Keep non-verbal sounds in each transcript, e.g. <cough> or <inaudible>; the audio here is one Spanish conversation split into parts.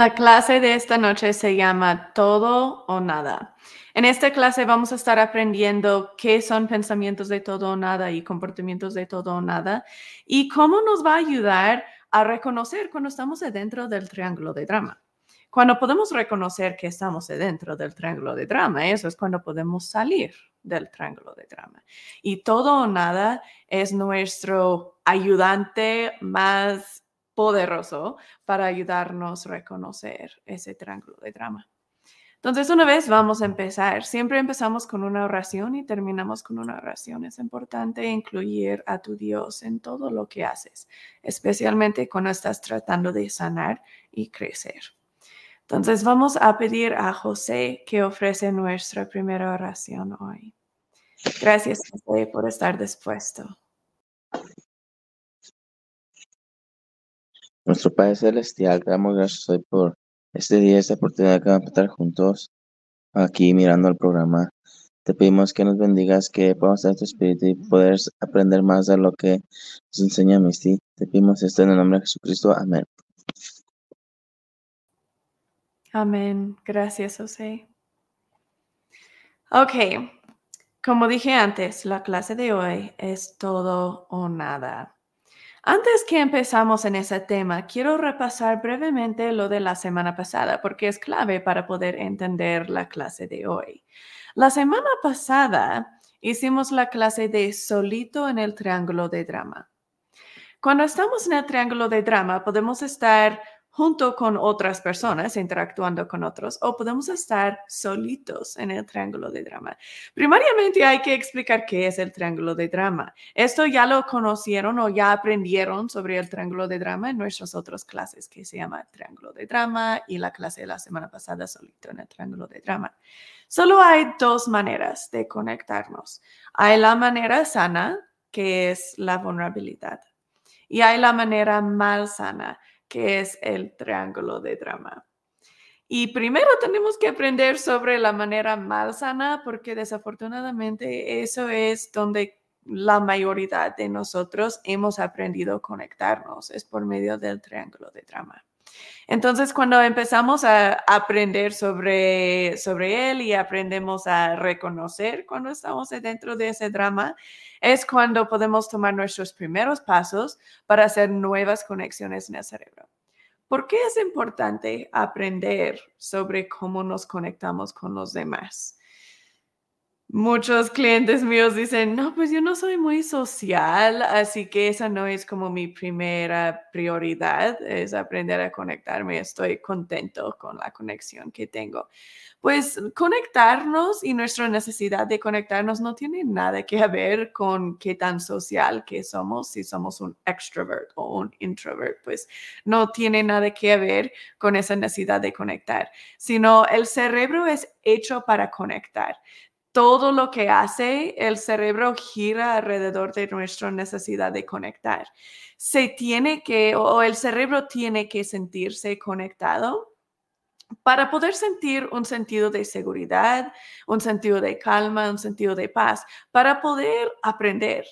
La clase de esta noche se llama Todo o Nada. En esta clase vamos a estar aprendiendo qué son pensamientos de todo o nada y comportamientos de todo o nada y cómo nos va a ayudar a reconocer cuando estamos dentro del triángulo de drama. Cuando podemos reconocer que estamos dentro del triángulo de drama, eso es cuando podemos salir del triángulo de drama. Y todo o nada es nuestro ayudante más poderoso para ayudarnos a reconocer ese triángulo de drama. Entonces, una vez vamos a empezar, siempre empezamos con una oración y terminamos con una oración. Es importante incluir a tu Dios en todo lo que haces, especialmente cuando estás tratando de sanar y crecer. Entonces, vamos a pedir a José que ofrece nuestra primera oración hoy. Gracias, José, por estar dispuesto. Nuestro Padre Celestial, te damos gracias hoy por este día, esta oportunidad que vamos a estar juntos aquí mirando el programa. Te pedimos que nos bendigas, que podamos tener tu espíritu y poder aprender más de lo que nos enseña Misty. Te pedimos esto en el nombre de Jesucristo. Amén. Amén. Gracias, José. Ok, como dije antes, la clase de hoy es todo o nada. Antes que empezamos en ese tema, quiero repasar brevemente lo de la semana pasada porque es clave para poder entender la clase de hoy. La semana pasada hicimos la clase de solito en el triángulo de drama. Cuando estamos en el triángulo de drama, podemos estar junto con otras personas, interactuando con otros, o podemos estar solitos en el triángulo de drama. Primariamente hay que explicar qué es el triángulo de drama. Esto ya lo conocieron o ya aprendieron sobre el triángulo de drama en nuestras otras clases que se llama triángulo de drama y la clase de la semana pasada solito en el triángulo de drama. Solo hay dos maneras de conectarnos. Hay la manera sana, que es la vulnerabilidad, y hay la manera mal sana, que es el triángulo de drama. Y primero tenemos que aprender sobre la manera malsana, porque desafortunadamente eso es donde la mayoría de nosotros hemos aprendido a conectarnos, es por medio del triángulo de drama. Entonces, cuando empezamos a aprender sobre, sobre él y aprendemos a reconocer cuando estamos dentro de ese drama, es cuando podemos tomar nuestros primeros pasos para hacer nuevas conexiones en el cerebro. ¿Por qué es importante aprender sobre cómo nos conectamos con los demás? Muchos clientes míos dicen, no, pues yo no soy muy social, así que esa no es como mi primera prioridad, es aprender a conectarme. Estoy contento con la conexión que tengo. Pues conectarnos y nuestra necesidad de conectarnos no tiene nada que ver con qué tan social que somos, si somos un extrovert o un introvert, pues no tiene nada que ver con esa necesidad de conectar, sino el cerebro es hecho para conectar todo lo que hace el cerebro gira alrededor de nuestra necesidad de conectar. Se tiene que, o el cerebro tiene que sentirse conectado para poder sentir un sentido de seguridad, un sentido de calma, un sentido de paz, para poder aprender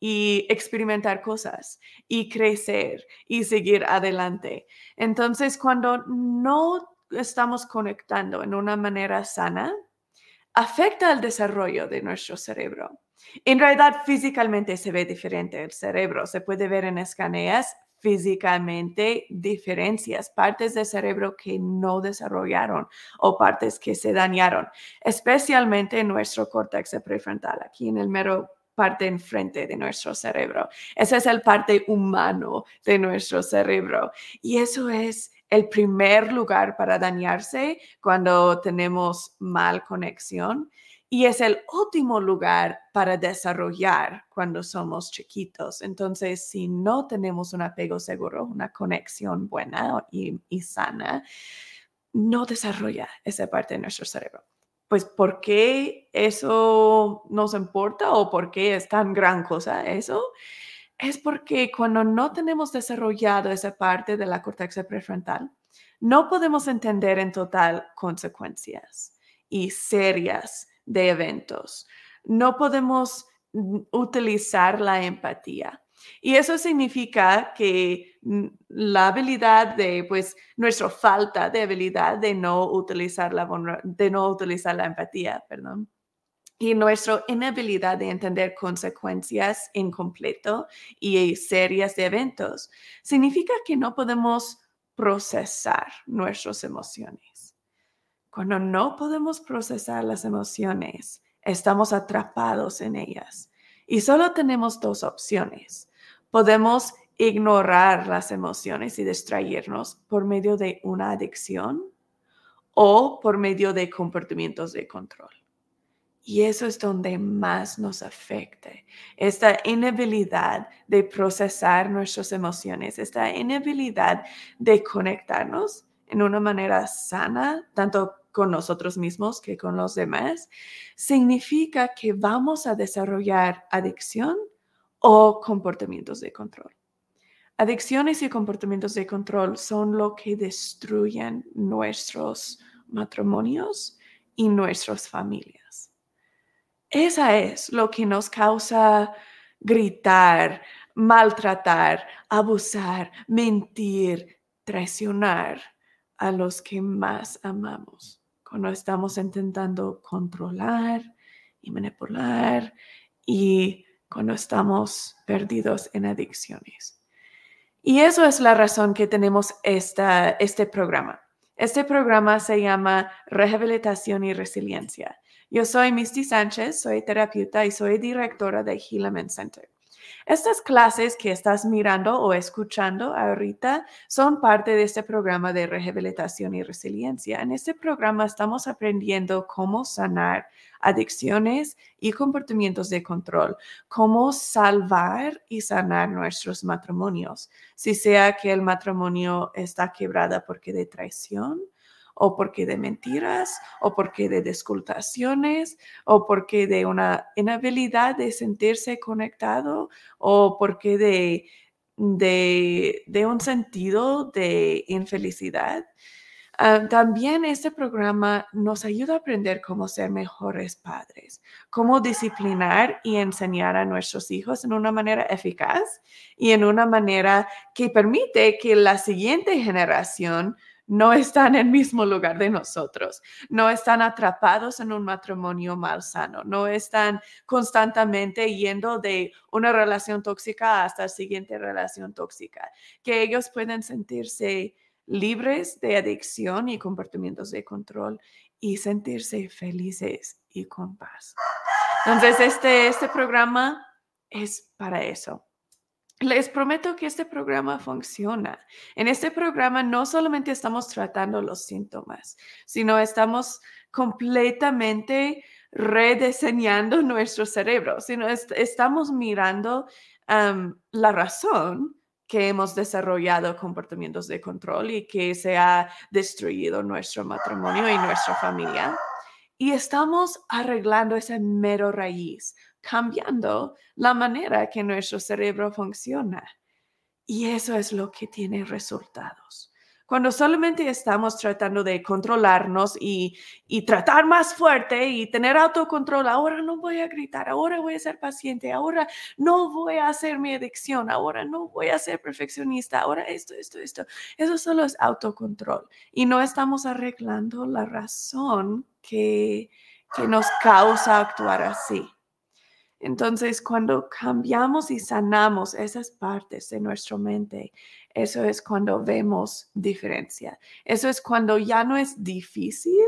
y experimentar cosas y crecer y seguir adelante. Entonces, cuando no estamos conectando en una manera sana, afecta el desarrollo de nuestro cerebro. En realidad, físicamente se ve diferente el cerebro. Se puede ver en escaneas físicamente diferencias, partes del cerebro que no desarrollaron o partes que se dañaron, especialmente en nuestro córtex prefrontal, aquí en el mero parte enfrente de nuestro cerebro. Esa es el parte humano de nuestro cerebro. Y eso es el primer lugar para dañarse cuando tenemos mal conexión y es el último lugar para desarrollar cuando somos chiquitos. Entonces, si no tenemos un apego seguro, una conexión buena y, y sana, no desarrolla esa parte de nuestro cerebro. Pues, ¿por qué eso nos importa o por qué es tan gran cosa eso? Es porque cuando no tenemos desarrollado esa parte de la corteza prefrontal, no podemos entender en total consecuencias y serias de eventos. No podemos utilizar la empatía. Y eso significa que la habilidad de, pues, nuestra falta de habilidad de no utilizar la, de no utilizar la empatía, perdón y nuestra inhabilidad de entender consecuencias incompleto y serias de eventos, significa que no podemos procesar nuestras emociones. Cuando no podemos procesar las emociones, estamos atrapados en ellas y solo tenemos dos opciones. Podemos ignorar las emociones y distraernos por medio de una adicción o por medio de comportamientos de control. Y eso es donde más nos afecta. Esta inhabilidad de procesar nuestras emociones, esta inhabilidad de conectarnos en una manera sana, tanto con nosotros mismos que con los demás, significa que vamos a desarrollar adicción o comportamientos de control. Adicciones y comportamientos de control son lo que destruyen nuestros matrimonios y nuestras familias. Esa es lo que nos causa gritar, maltratar, abusar, mentir, traicionar a los que más amamos. Cuando estamos intentando controlar y manipular y cuando estamos perdidos en adicciones. Y eso es la razón que tenemos esta, este programa. Este programa se llama Rehabilitación y Resiliencia. Yo soy Misty Sánchez, soy terapeuta y soy directora de Healament Center. Estas clases que estás mirando o escuchando ahorita son parte de este programa de rehabilitación y resiliencia. En este programa estamos aprendiendo cómo sanar adicciones y comportamientos de control, cómo salvar y sanar nuestros matrimonios, si sea que el matrimonio está quebrada porque de traición o porque de mentiras, o porque de descultaciones, o porque de una inhabilidad de sentirse conectado, o porque de, de, un sentido de infelicidad. Ah, también este programa nos ayuda a aprender cómo ser mejores padres, cómo disciplinar y enseñar a nuestros hijos en una manera eficaz y en una manera que permite que la siguiente generación no están en el mismo lugar de nosotros, no están atrapados en un matrimonio malsano, no están constantemente yendo de una relación tóxica hasta la siguiente relación tóxica, que ellos pueden sentirse libres de adicción y comportamientos de control y sentirse felices y con paz. Entonces, este, este programa es para eso. Les prometo que este programa funciona. En este programa no solamente estamos tratando los síntomas, sino estamos completamente rediseñando nuestro cerebro, sino estamos mirando la razón que hemos desarrollado comportamientos de control y que se ha destruido nuestro matrimonio y nuestra familia. Y estamos arreglando esa mero raíz cambiando la manera que nuestro cerebro funciona. Y eso es lo que tiene resultados. Cuando solamente estamos tratando de controlarnos y, tratar más fuerte y tener autocontrol, ahora no voy a gritar, ahora voy a ser paciente, ahora no voy a hacer mi adicción, ahora no voy a ser perfeccionista, ahora esto, esto, esto. Eso solo es autocontrol y no estamos arreglando la razón que, que nos causa actuar así. Entonces, cuando cambiamos y sanamos esas partes de nuestra mente, eso es cuando vemos diferencia. Eso es cuando ya no es difícil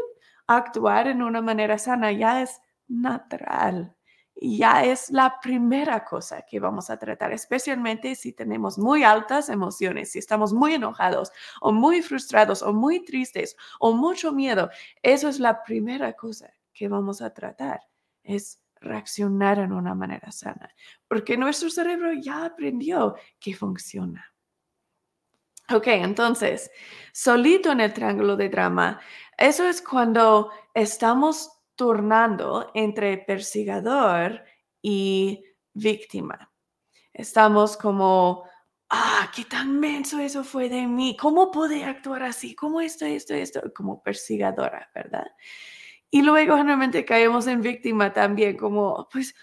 actuar en una manera sana, ya es natural. Ya es la primera cosa que vamos a tratar, especialmente si tenemos muy altas emociones, si estamos muy enojados o muy frustrados o muy tristes o mucho miedo. Eso es la primera cosa que vamos a tratar. Es reaccionar en una manera sana, porque nuestro cerebro ya aprendió que funciona. Ok, entonces, solito en el triángulo de drama, eso es cuando estamos turnando entre persigador y víctima. Estamos como, ah, qué tan menso eso fue de mí, ¿cómo pude actuar así? ¿Cómo esto, esto, esto? Como persigadora, ¿verdad? Y luego generalmente caemos en víctima también, como, pues,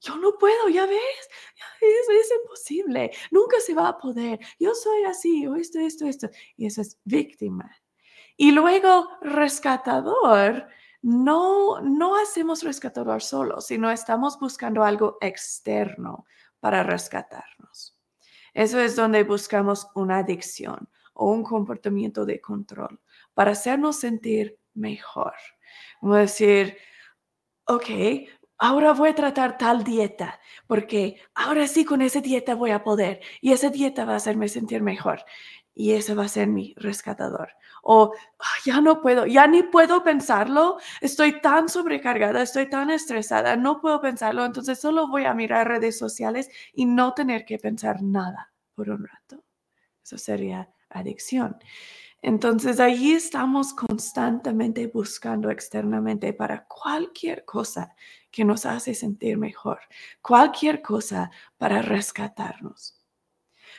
yo no puedo, ya ves, eso es imposible, nunca se va a poder, yo soy así, o esto, esto, esto. Y eso es víctima. Y luego, rescatador, no, no hacemos rescatador solo, sino estamos buscando algo externo para rescatarnos. Eso es donde buscamos una adicción o un comportamiento de control para hacernos sentir mejor. Como decir, ok, ahora voy a tratar tal dieta, porque ahora sí con esa dieta voy a poder y esa dieta va a hacerme sentir mejor y ese va a ser mi rescatador. O ya no puedo, ya ni puedo pensarlo, estoy tan sobrecargada, estoy tan estresada, no puedo pensarlo, entonces solo voy a mirar redes sociales y no tener que pensar nada por un rato. Eso sería adicción. Entonces allí estamos constantemente buscando externamente para cualquier cosa que nos hace sentir mejor, cualquier cosa para rescatarnos.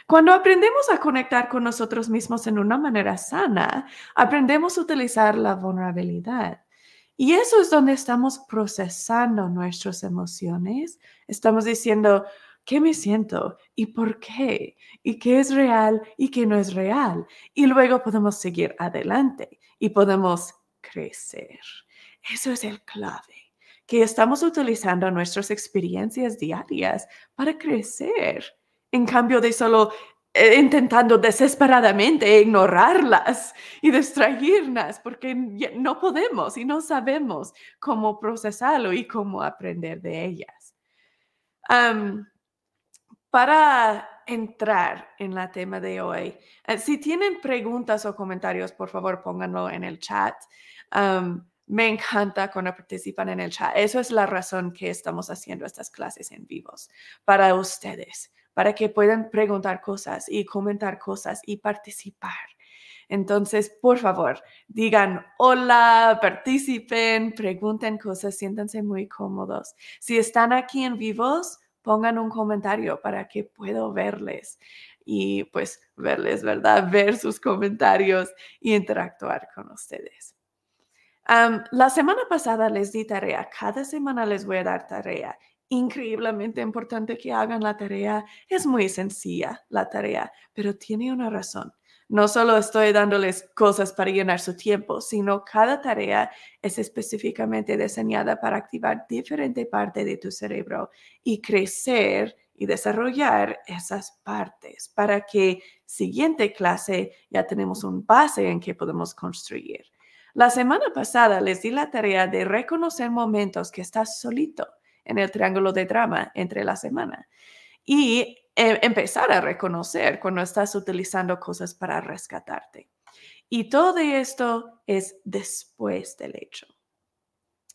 Cuando aprendemos a conectar con nosotros mismos en una manera sana, aprendemos a utilizar la vulnerabilidad. Y eso es donde estamos procesando nuestras emociones. Estamos diciendo, ¿Qué me siento? ¿Y por qué? ¿Y qué es real y qué no es real? Y luego podemos seguir adelante y podemos crecer. Eso es el clave, que estamos utilizando nuestras experiencias diarias para crecer, en cambio de solo eh, intentando desesperadamente ignorarlas y distraerlas porque no podemos y no sabemos cómo procesarlo y cómo aprender de ellas para entrar en la tema de hoy, eh, si tienen preguntas o comentarios, por favor pónganlo en el chat. me encanta cuando participan en el chat. Eso es la razón que estamos haciendo estas clases en vivos para ustedes, para que puedan preguntar cosas y comentar cosas y participar. Entonces, por favor, digan hola, participen, pregunten cosas, siéntanse muy cómodos. Si están aquí en vivos, pongan un comentario para que puedo verles y pues verles, ¿verdad? Ver sus comentarios y interactuar con ustedes. la semana pasada les di tarea, cada semana les voy a dar tarea. Increíblemente importante que hagan la tarea. Es muy sencilla la tarea, pero tiene una razón. No solo estoy dándoles cosas para llenar su tiempo, sino cada tarea es específicamente diseñada para activar diferente parte de tu cerebro y crecer y desarrollar esas partes para que siguiente clase ya tenemos un base en que podemos construir. La semana pasada les di la tarea de reconocer momentos que estás solito en el triángulo de drama entre la semana y eh, empezar a reconocer cuando estás utilizando cosas para rescatarte. Y todo esto es después del hecho.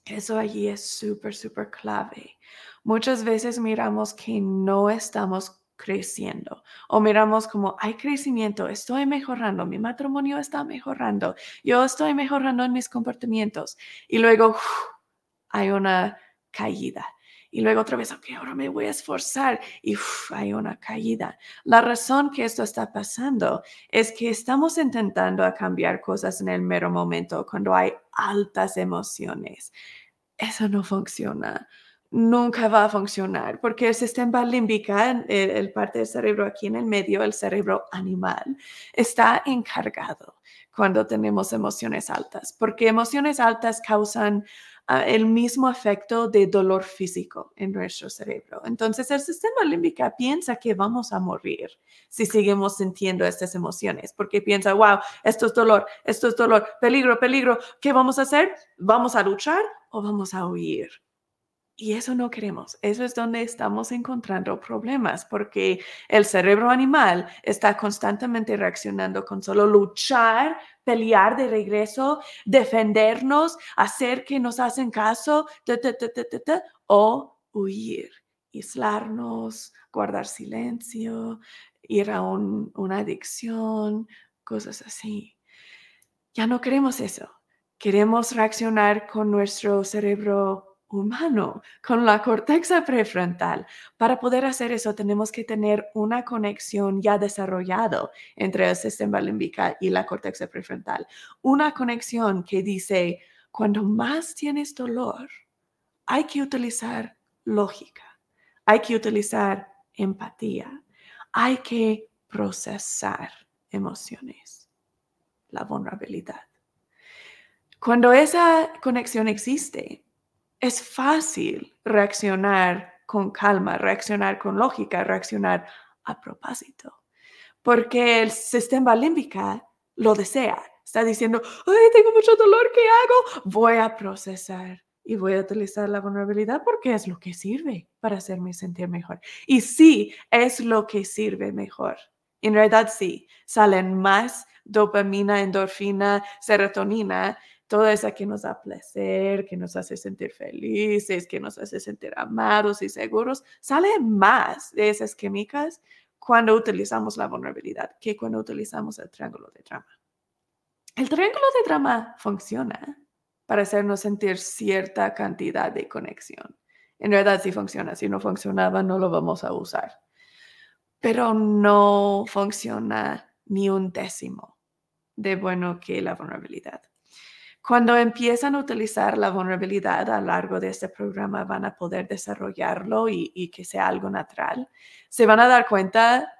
Eso allí es súper, súper clave. Muchas veces miramos que no estamos creciendo o miramos como hay crecimiento, estoy mejorando, mi matrimonio está mejorando, yo estoy mejorando en mis comportamientos y luego hay una caída y luego otra vez, ok, ahora me voy a esforzar y hay una caída. La razón que esto está pasando es que estamos intentando cambiar cosas en el mero momento cuando hay altas emociones. Eso no funciona. Nunca va a funcionar porque el sistema límbico, el, el parte del cerebro aquí en el medio, el cerebro animal, está encargado cuando tenemos emociones altas, porque emociones altas causan el mismo efecto de dolor físico en nuestro cerebro. Entonces el sistema límbico piensa que vamos a morir si seguimos sintiendo estas emociones, porque piensa, wow, esto es dolor, esto es dolor, peligro, peligro, ¿qué vamos a hacer? ¿Vamos a luchar o vamos a huir? Y eso no queremos. Eso es donde estamos encontrando problemas, porque el cerebro animal está constantemente reaccionando con solo luchar, pelear de regreso, defendernos, hacer que nos hacen caso, o huir, aislarnos, guardar silencio, ir a una adicción, cosas así. Ya no queremos eso. Queremos reaccionar con nuestro cerebro humano, con la corteza prefrontal. Para poder hacer eso tenemos que tener una conexión ya desarrollada entre el sistema límbico y la corteza prefrontal. Una conexión que dice, cuando más tienes dolor, hay que utilizar lógica. hay que utilizar empatía, hay que procesar emociones, la vulnerabilidad. Cuando esa conexión existe, es fácil reaccionar con calma, reaccionar con lógica, reaccionar a propósito, porque el sistema límbico lo desea. Está diciendo, ay, tengo mucho dolor, ¿qué hago? Voy a procesar y voy a utilizar la vulnerabilidad porque es lo que sirve para hacerme sentir mejor. Y sí, es lo que sirve mejor. En realidad sí, salen más dopamina, endorfina, serotonina toda esa que nos da placer, que nos hace sentir felices, que nos hace sentir amados y seguros, sale más de esas químicas cuando utilizamos la vulnerabilidad que cuando utilizamos el triángulo de drama. El triángulo de drama funciona para hacernos sentir cierta cantidad de conexión. En realidad sí funciona, si no funcionaba no lo vamos a usar. Pero no funciona ni un décimo de bueno que la vulnerabilidad. Cuando empiezan a utilizar la vulnerabilidad a lo largo de este programa, van a poder desarrollarlo y, que sea algo natural. Se van a dar cuenta,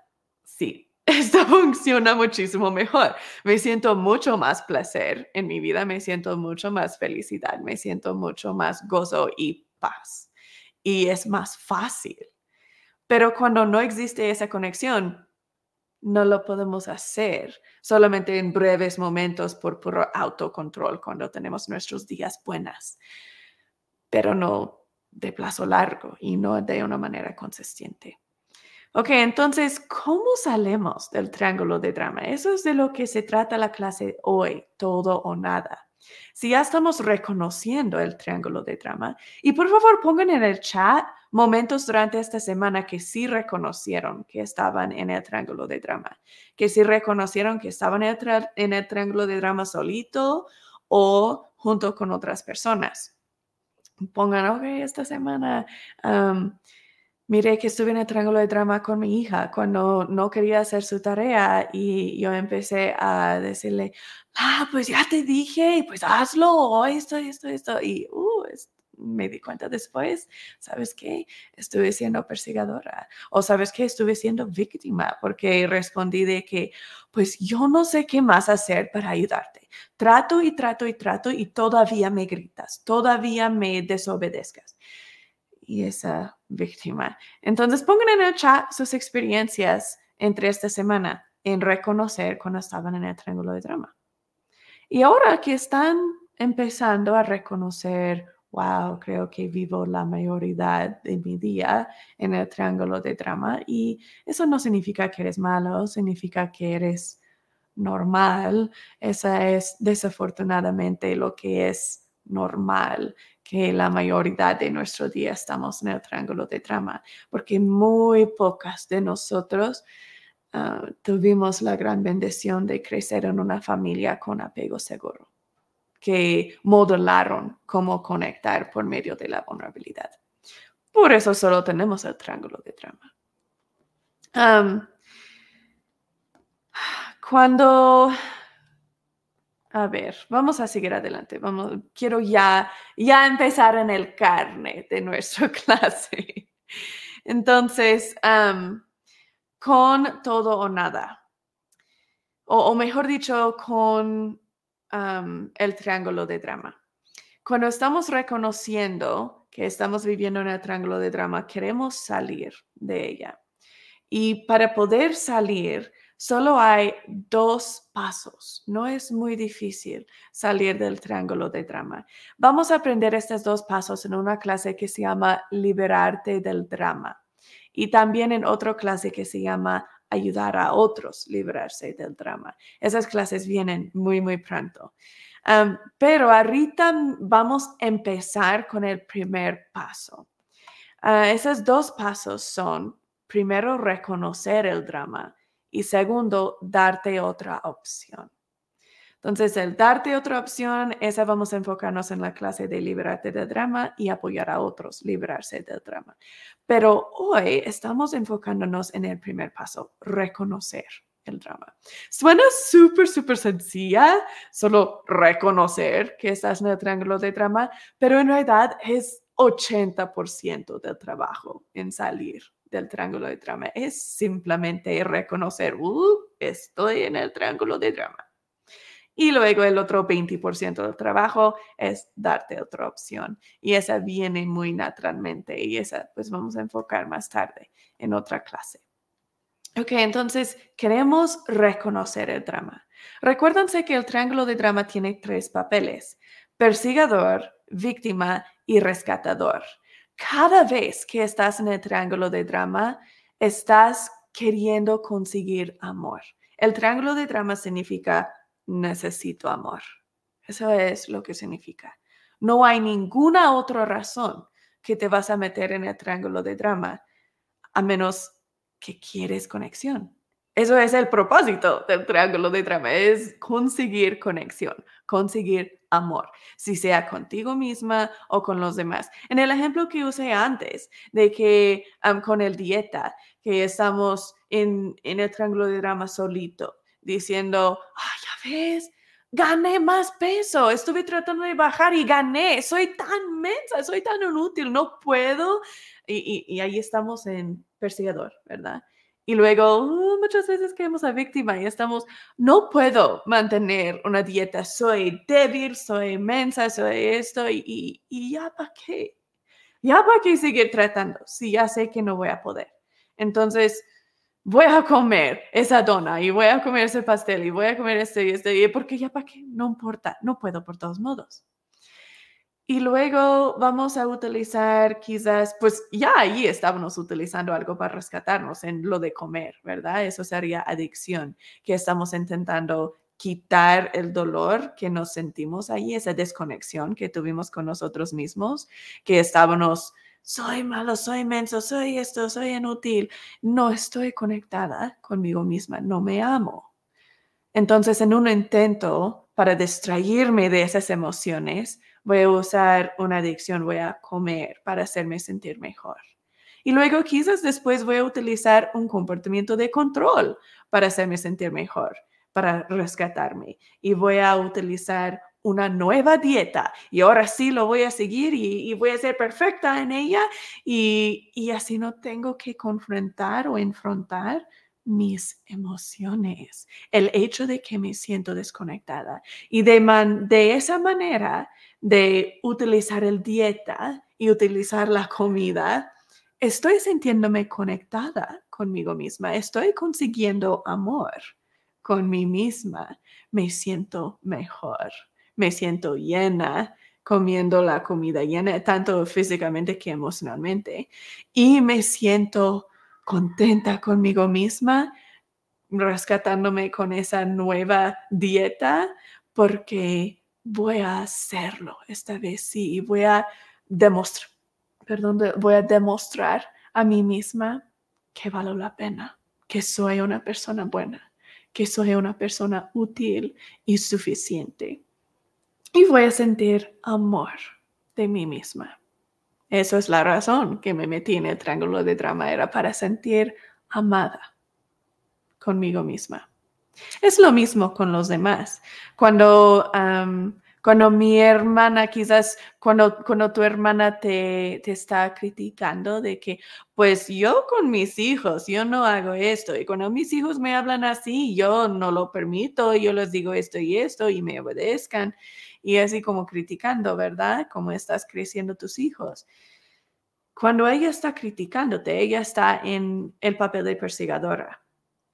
sí, <laughs> esto funciona muchísimo mejor. Me siento mucho más placer en mi vida, me siento mucho más felicidad, me siento mucho más gozo y paz. Y es más fácil. Pero cuando no existe esa conexión, no lo podemos hacer solamente en breves momentos por puro autocontrol cuando tenemos nuestros días buenas, pero no de plazo largo y no de una manera consistente. Ok, entonces, ¿cómo salimos del triángulo de drama? Eso es de lo que se trata la clase hoy, todo o nada. Si ya estamos reconociendo el triángulo de drama, y por favor pongan en el chat momentos durante esta semana que sí reconocieron que estaban en el triángulo de drama, que sí reconocieron que estaban en el, triángulo de drama solito o junto con otras personas. Pongan, ok, esta semana miré que estuve en el triángulo de drama con mi hija cuando no quería hacer su tarea y yo empecé a decirle, ah, pues ya te dije, pues hazlo, esto, esto, esto. Y uh, me di cuenta después, ¿sabes qué? Estuve siendo perseguidora o sabes qué? Estuve siendo víctima porque respondí de que, pues yo no sé qué más hacer para ayudarte. Trato y trato y trato y todavía me gritas, todavía me desobedezcas. Y esa víctima. Entonces pongan en el chat sus experiencias entre esta semana en reconocer cuando estaban en el triángulo de drama. Y ahora que están empezando a reconocer wow, creo que vivo la mayoría de mi día en el triángulo de drama y eso no significa que eres malo, significa que eres normal. Esa es desafortunadamente lo que es normal, que la mayoría de nuestro día estamos en el triángulo de drama, porque muy pocas de nosotros ah, tuvimos la gran bendición de crecer en una familia con apego seguro que modelaron cómo conectar por medio de la vulnerabilidad. Por eso solo tenemos el triángulo de drama. cuando a ver, vamos a seguir adelante. Vamos, quiero ya, ya empezar en el carne de nuestra <laughs> clase. Entonces, con todo o nada. o, mejor dicho, con el triángulo de drama. Cuando estamos reconociendo que estamos viviendo en el triángulo de drama, queremos salir de ella. Y para poder salir, solo hay dos pasos. No es muy difícil salir del triángulo de drama. Vamos a aprender estos dos pasos en una clase que se llama Liberarte del drama y también en otra clase que se llama ayudar a otros librarse del drama. Esas clases vienen muy, muy pronto. pero ahorita vamos a empezar con el primer paso. Ah, esos dos pasos son, primero, reconocer el drama y segundo, darte otra opción. Entonces, el darte otra opción, esa vamos a enfocarnos en la clase de liberarte del drama y apoyar a otros librarse del drama. Pero hoy estamos enfocándonos en el primer paso, reconocer el drama. Suena súper, súper sencilla, solo reconocer que estás en el triángulo de drama, pero en realidad es 80% del trabajo en salir del triángulo de drama. Es simplemente reconocer, uh, estoy en el triángulo de drama. Y luego el otro 20% del trabajo es darte otra opción. Y esa viene muy naturalmente y esa pues vamos a enfocar más tarde en otra clase. Ok, entonces queremos reconocer el drama. Recuérdense que el triángulo de drama tiene tres papeles, persigador, víctima y rescatador. Cada vez que estás en el triángulo de drama, estás queriendo conseguir amor. El triángulo de drama significa necesito amor. Eso es lo que significa. No hay ninguna otra razón que te vas a meter en el triángulo de drama a menos que quieres conexión. Eso es el propósito del triángulo de drama, es conseguir conexión, conseguir amor, si sea contigo misma o con los demás. En el ejemplo que usé antes, de que con el dieta, que estamos en, en el triángulo de drama solito, diciendo, ay, ya ves, gané más peso, estuve tratando de bajar y gané, soy tan mensa, soy tan inútil, no puedo. Y, y, y ahí estamos en perseguidor, ¿verdad? Y luego uh, muchas veces quedamos a víctima y estamos, no puedo mantener una dieta, soy débil, soy inmensa, soy esto y, y, ya para qué, ya para qué seguir tratando si ya sé que no voy a poder. Entonces, voy a comer esa dona y voy a comer ese pastel y voy a comer esto y esto, y porque ya para qué, no importa, no puedo por todos modos. Y luego vamos a utilizar quizás, pues ya ahí estábamos utilizando algo para rescatarnos en lo de comer, ¿verdad? Eso sería adicción, que estamos intentando quitar el dolor que nos sentimos ahí, esa desconexión que tuvimos con nosotros mismos, que estábamos, soy malo, soy menso, soy esto, soy inútil, no estoy conectada conmigo misma, no me amo. Entonces, en un intento para distraerme de esas emociones, voy a usar una adicción, voy a comer para hacerme sentir mejor. Y luego quizás después voy a utilizar un comportamiento de control para hacerme sentir mejor, para rescatarme. Y voy a utilizar una nueva dieta y ahora sí lo voy a seguir y, voy a ser perfecta en ella y, y así no tengo que confrontar o enfrentar mis emociones, el hecho de que me siento desconectada. Y de, de esa manera de utilizar el dieta y utilizar la comida, estoy sintiéndome conectada conmigo misma, estoy consiguiendo amor con mí misma, me siento mejor, me siento llena comiendo la comida llena, tanto físicamente que emocionalmente, y me siento contenta conmigo misma, rescatándome con esa nueva dieta, porque voy a hacerlo esta vez sí, y voy a demostrar, perdón, voy a demostrar a mí misma que vale la pena, que soy una persona buena, que soy una persona útil y suficiente. Y voy a sentir amor de mí misma. Eso es la razón que me metí en el triángulo de drama, era para sentir amada conmigo misma. Es lo mismo con los demás. Cuando, cuando mi hermana, quizás cuando, cuando tu hermana te, te, está criticando de que, pues yo con mis hijos, yo no hago esto. Y cuando mis hijos me hablan así, yo no lo permito, yo les digo esto y esto y me obedezcan y así como criticando, ¿verdad? Como estás creciendo tus hijos. Cuando ella está criticándote, ella está en el papel de persigadora.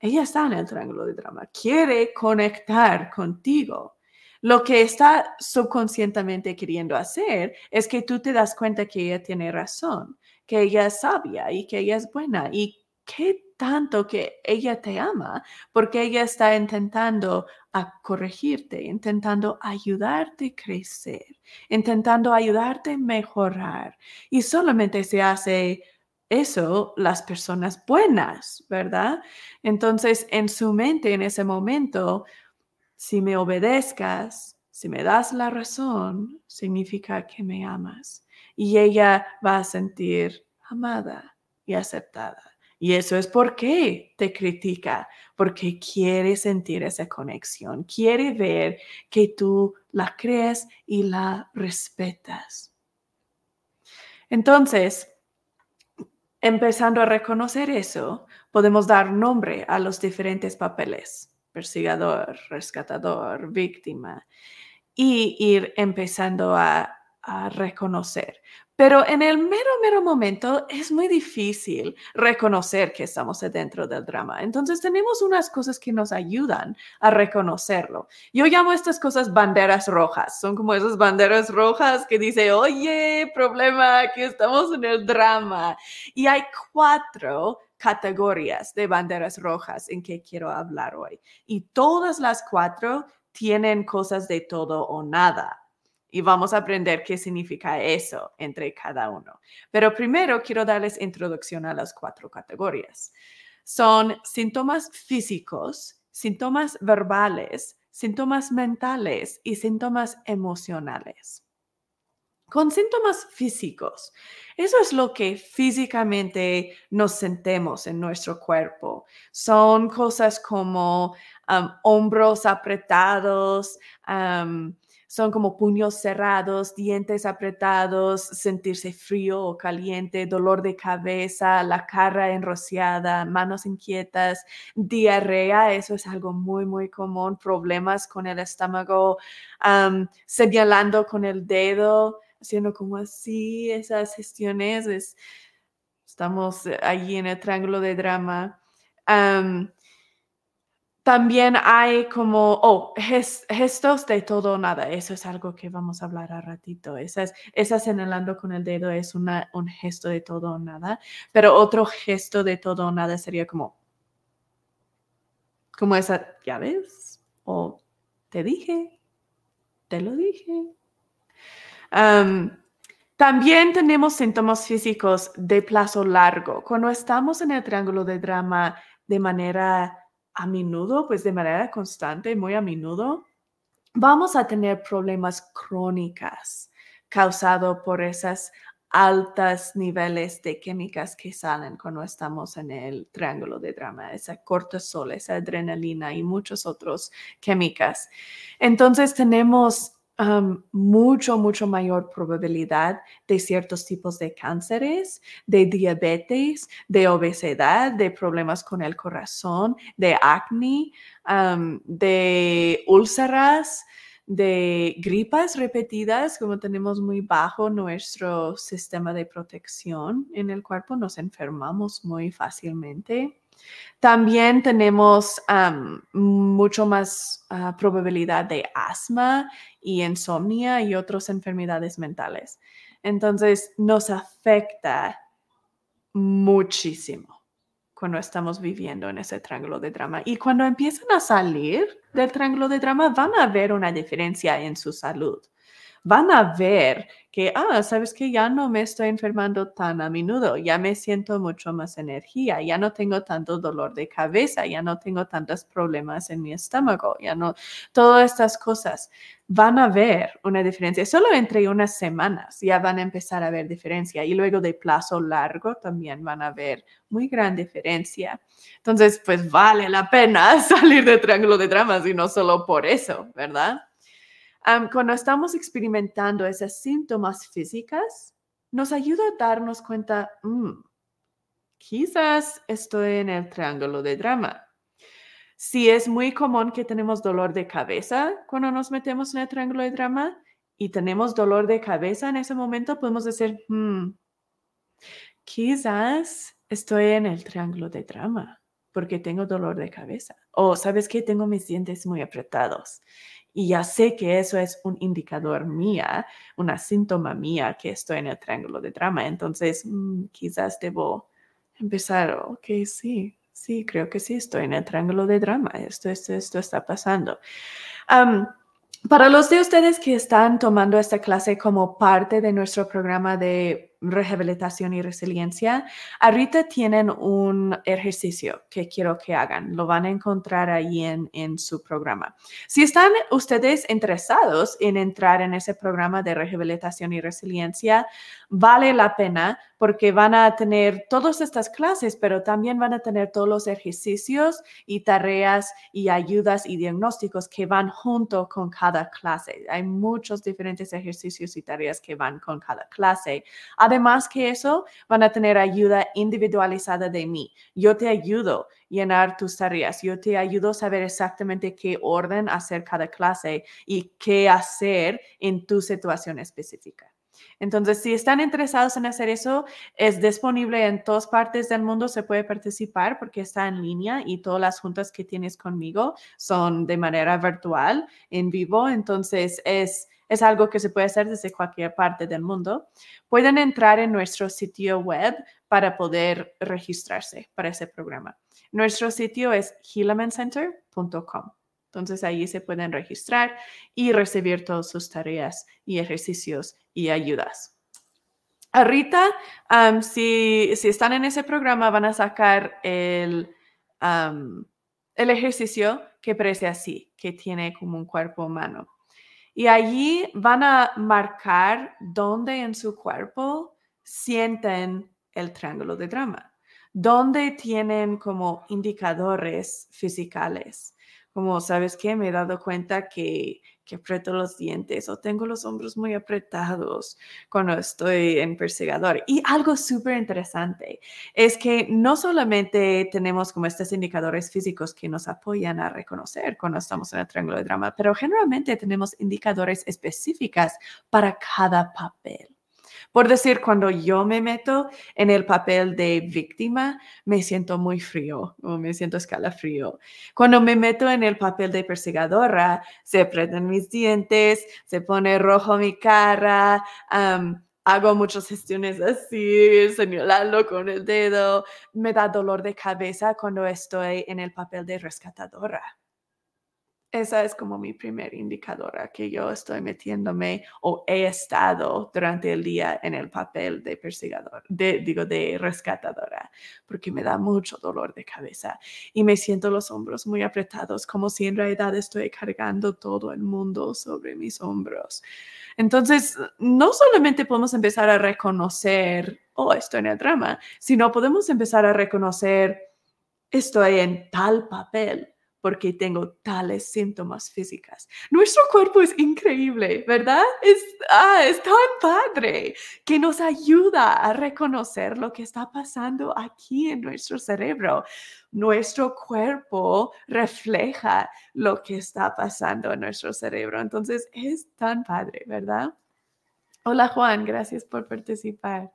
Ella está en el triángulo de drama. Quiere conectar contigo. Lo que está subconscientemente queriendo hacer es que tú te das cuenta que ella tiene razón, que ella es sabia y que ella es buena y qué tanto que ella te ama, porque ella está intentando a corregirte, intentando ayudarte a crecer, intentando ayudarte a mejorar. Y solamente se hace eso las personas buenas, ¿verdad? Entonces, en su mente, en ese momento, si me obedezcas, si me das la razón, significa que me amas. Y ella va a sentir amada y aceptada. Y eso es por qué te critica, porque quiere sentir esa conexión, quiere ver que tú la crees y la respetas. Entonces, empezando a reconocer eso, podemos dar nombre a los diferentes papeles, persigador, rescatador, víctima, y ir empezando a, reconocer. Pero en el mero, mero momento es muy difícil reconocer que estamos dentro del drama. Entonces tenemos unas cosas que nos ayudan a reconocerlo. Yo llamo estas cosas banderas rojas. Son como esas banderas rojas que dice, oye, problema, que estamos en el drama. Y hay cuatro categorías de banderas rojas en que quiero hablar hoy. Y todas las cuatro tienen cosas de todo o nada y vamos a aprender qué significa eso entre cada uno. Pero primero quiero darles introducción a las cuatro categorías. Son síntomas físicos, síntomas verbales, síntomas mentales y síntomas emocionales. Con síntomas físicos, eso es lo que físicamente nos sentemos en nuestro cuerpo. Son cosas como hombros apretados, son como puños cerrados, dientes apretados, sentirse frío o caliente, dolor de cabeza, la cara enrociada, manos inquietas, diarrea, eso es algo muy, muy común, problemas con el estómago, señalando con el dedo, haciendo como así, esas gestiones, estamos allí en el triángulo de drama. También hay como, oh, gestos de todo o nada. Eso es algo que vamos a hablar a ratito. Esa, esa señalando con el dedo es una, un gesto de todo o nada. Pero otro gesto de todo o nada sería como, como esa, ya ves, o te dije, te lo dije. También tenemos síntomas físicos de plazo largo. Cuando estamos en el triángulo de drama de manera a menudo, pues de manera constante, muy a menudo, vamos a tener problemas crónicas causados por esas altos niveles de químicas que salen cuando estamos en el triángulo de drama, esa cortisol, esa adrenalina y muchas otras químicas. Entonces tenemos mucho, mucho mayor probabilidad de ciertos tipos de cánceres, de diabetes, de obesidad, de problemas con el corazón, de acné, de úlceras, de gripas repetidas, como tenemos muy bajo nuestro sistema de protección en el cuerpo, nos enfermamos muy fácilmente. También tenemos mucho más ah, probabilidad de asma y insomnia y otras enfermedades mentales. Entonces, nos afecta muchísimo cuando estamos viviendo en ese triángulo de drama. Y cuando empiezan a salir del triángulo de drama, van a ver una diferencia en su salud van a ver que, ah, sabes que ya no me estoy enfermando tan a menudo, ya me siento mucho más energía, ya no tengo tanto dolor de cabeza, ya no tengo tantos problemas en mi estómago, ya no, todas estas cosas van a ver una diferencia. Solo entre unas semanas ya van a empezar a ver diferencia y luego de plazo largo también van a ver muy gran diferencia. Entonces, pues vale la pena <laughs> salir del triángulo de dramas y no solo por eso, ¿verdad? Cuando estamos experimentando esas síntomas físicas, nos ayuda a darnos cuenta, mm, quizás estoy en el triángulo de drama. Si es muy común que tenemos dolor de cabeza cuando nos metemos en el triángulo de drama y tenemos dolor de cabeza en ese momento, podemos decir, mm, quizás estoy en el triángulo de drama porque tengo dolor de cabeza. O sabes que tengo mis dientes muy apretados y ya sé que eso es un indicador mía, una síntoma mía que estoy en el triángulo de drama. Entonces, mm, quizás debo empezar, ok, sí, sí, creo que sí, estoy en el triángulo de drama. Esto, esto, esto está pasando. para los de ustedes que están tomando esta clase como parte de nuestro programa de rehabilitación y resiliencia, ahorita tienen un ejercicio que quiero que hagan. Lo van a encontrar ahí en, en su programa. Si están ustedes interesados en entrar en ese programa de rehabilitación y resiliencia, vale la pena porque van a tener todas estas clases, pero también van a tener todos los ejercicios y tareas y ayudas y diagnósticos que van junto con cada clase. Hay muchos diferentes ejercicios y tareas que van con cada clase. Que eso, van a tener ayuda individualizada de mí. Yo te ayudo a llenar tus tareas, yo te ayudo a saber exactamente qué orden hacer cada clase y qué hacer en tu situación específica. Entonces, si están interesados en hacer eso, es disponible en todas partes del mundo, se puede participar porque está en línea y todas las juntas que tienes conmigo son de manera virtual, en vivo. Entonces, es, es algo que se puede hacer desde cualquier parte del mundo. Pueden entrar en nuestro sitio web para poder registrarse para ese programa. Nuestro sitio es healamencenter.com. Entonces ahí se pueden registrar y recibir todas sus tareas y ejercicios y ayudas. Ahorita, si, si, están en ese programa, van a sacar el, el ejercicio que parece así, que tiene como un cuerpo humano. Y allí van a marcar dónde en su cuerpo sienten el triángulo de drama, dónde tienen como indicadores fisicales como, ¿sabes qué? Me he dado cuenta que, que aprieto los dientes o tengo los hombros muy apretados cuando estoy en persegador. Y algo súper interesante es que no solamente tenemos como estos indicadores físicos que nos apoyan a reconocer cuando estamos en el triángulo de drama, pero generalmente tenemos indicadores específicas para cada papel. Por decir, cuando yo me meto en el papel de víctima, me siento muy frío o me siento escalafrío. Cuando me meto en el papel de perseguidora, se apretan mis dientes, se pone rojo mi cara, hago muchas gestiones así, señalando con el dedo, me da dolor de cabeza cuando estoy en el papel de rescatadora. Esa es como mi primer indicadora que yo estoy metiéndome o he estado durante el día en el papel de perseguidor, de, digo, de rescatadora, porque me da mucho dolor de cabeza y me siento los hombros muy apretados, como si en realidad estoy cargando todo el mundo sobre mis hombros. Entonces, no solamente podemos empezar a reconocer, oh, estoy en el drama, sino podemos empezar a reconocer, estoy en tal papel porque tengo tales síntomas físicas. Nuestro cuerpo es increíble, ¿verdad? Es, ah, es tan padre que nos ayuda a reconocer lo que está pasando aquí en nuestro cerebro. Nuestro cuerpo refleja lo que está pasando en nuestro cerebro. Entonces, es tan padre, ¿verdad? Hola Juan, gracias por participar.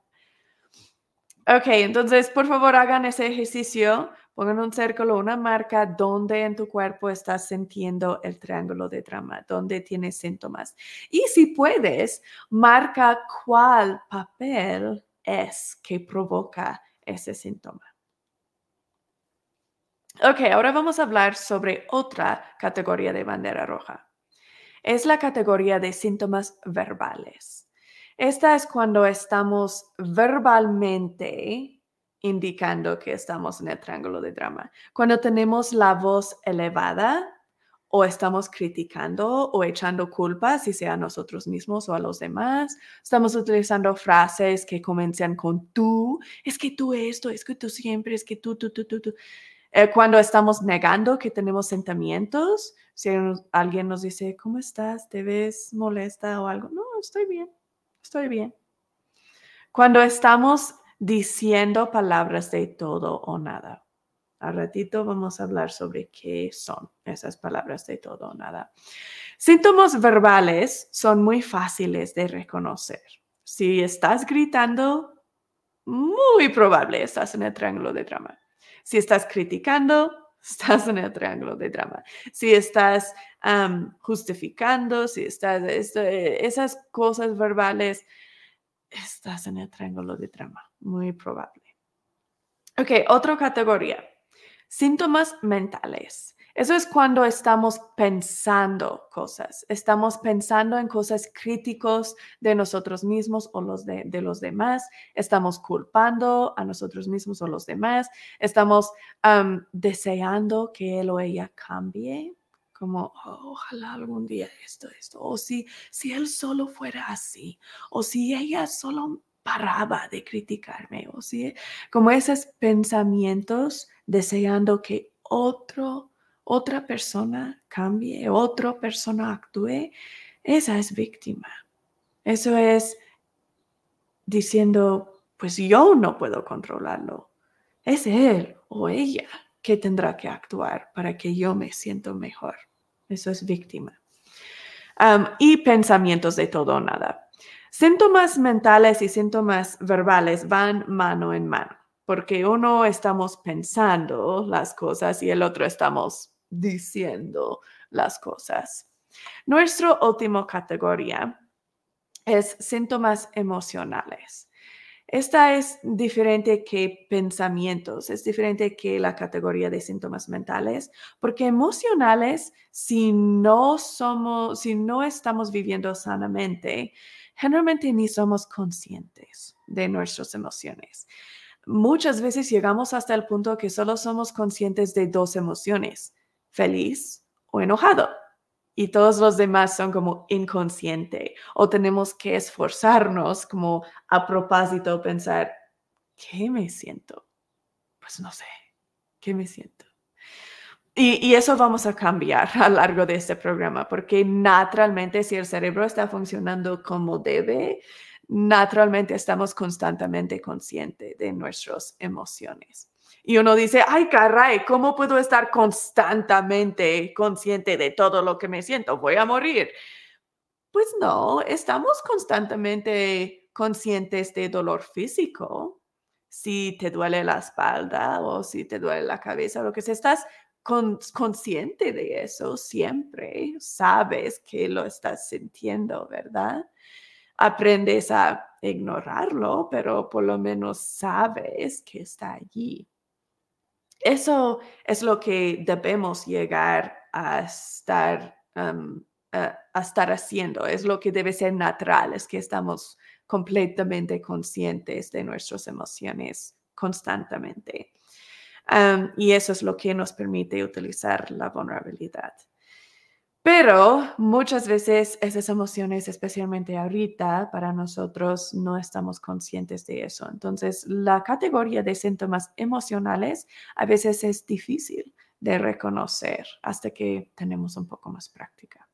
Ok, entonces por favor hagan ese ejercicio Pongan un círculo, una marca donde en tu cuerpo estás sintiendo el triángulo de drama, donde tienes síntomas. Y si puedes, marca cuál papel es que provoca ese síntoma. Ok, ahora vamos a hablar sobre otra categoría de bandera roja. Es la categoría de síntomas verbales. Esta es cuando estamos verbalmente indicando que estamos en el triángulo de drama. Cuando tenemos la voz elevada o estamos criticando o echando culpas, si sea a nosotros mismos o a los demás, estamos utilizando frases que comienzan con tú, es que tú esto, es que tú siempre, es que tú, tú, tú, tú. Eh, cuando estamos negando que tenemos sentimientos, si alguien nos dice, ¿cómo estás? ¿Te ves molesta o algo? No, estoy bien, estoy bien. Cuando estamos diciendo palabras de todo o nada. Al ratito vamos a hablar sobre qué son esas palabras de todo o nada. Síntomas verbales son muy fáciles de reconocer. Si estás gritando, muy probable estás en el triángulo de drama. Si estás criticando, <laughs> estás en el triángulo de drama. Si estás justificando, si estás, esas cosas verbales, estás en el triángulo de drama muy probable. Ok, otra categoría. Síntomas mentales. Eso es cuando estamos pensando cosas, estamos pensando en cosas críticos de nosotros mismos o los de, los demás, estamos culpando a nosotros mismos o los demás, estamos deseando que él o ella cambie, como oh, ojalá algún día esto, esto, o si, si él solo fuera así, o si ella solo paraba de criticarme, o sí, como esos pensamientos deseando que otro, otra persona cambie, otra persona actúe, esa es víctima. Eso es diciendo, pues yo no puedo controlarlo. Es él o ella que tendrá que actuar para que yo me sienta mejor. Eso es víctima. y pensamientos de todo o nada. Síntomas mentales y síntomas verbales van mano en mano, porque uno estamos pensando las cosas y el otro estamos diciendo las cosas. Nuestra última categoría es síntomas emocionales. Esta es diferente que pensamientos, es diferente que la categoría de síntomas mentales, porque emocionales, si no somos, si no estamos viviendo sanamente, generalmente ni somos conscientes de nuestras emociones. Muchas veces llegamos hasta el punto que solo somos conscientes de dos emociones, feliz o enojado y todos los demás son como inconsciente o tenemos que esforzarnos como a propósito pensar, ¿qué me siento? Pues no sé, ¿qué me siento? Y, y, eso vamos a cambiar a largo de este programa, porque naturalmente si el cerebro está funcionando como debe, naturalmente estamos constantemente conscientes de nuestras emociones. Y uno dice, ay, caray, ¿cómo puedo estar constantemente consciente de todo lo que me siento? Voy a morir. Pues no, estamos constantemente conscientes de dolor físico. Si te duele la espalda o si te duele la cabeza, lo que sea, estás consciente de eso siempre. Sabes que lo estás sintiendo, ¿verdad? Aprendes a ignorarlo, pero por lo menos sabes que está allí. Eso es lo que debemos llegar a estar, a, estar haciendo, es lo que debe ser natural, es que estamos completamente conscientes de nuestras emociones constantemente. y eso es lo que nos permite utilizar la vulnerabilidad. Pero muchas veces esas emociones, especialmente ahorita, para nosotros no estamos conscientes de eso. Entonces, la categoría de síntomas emocionales a veces es difícil de reconocer hasta que tenemos un poco más práctica.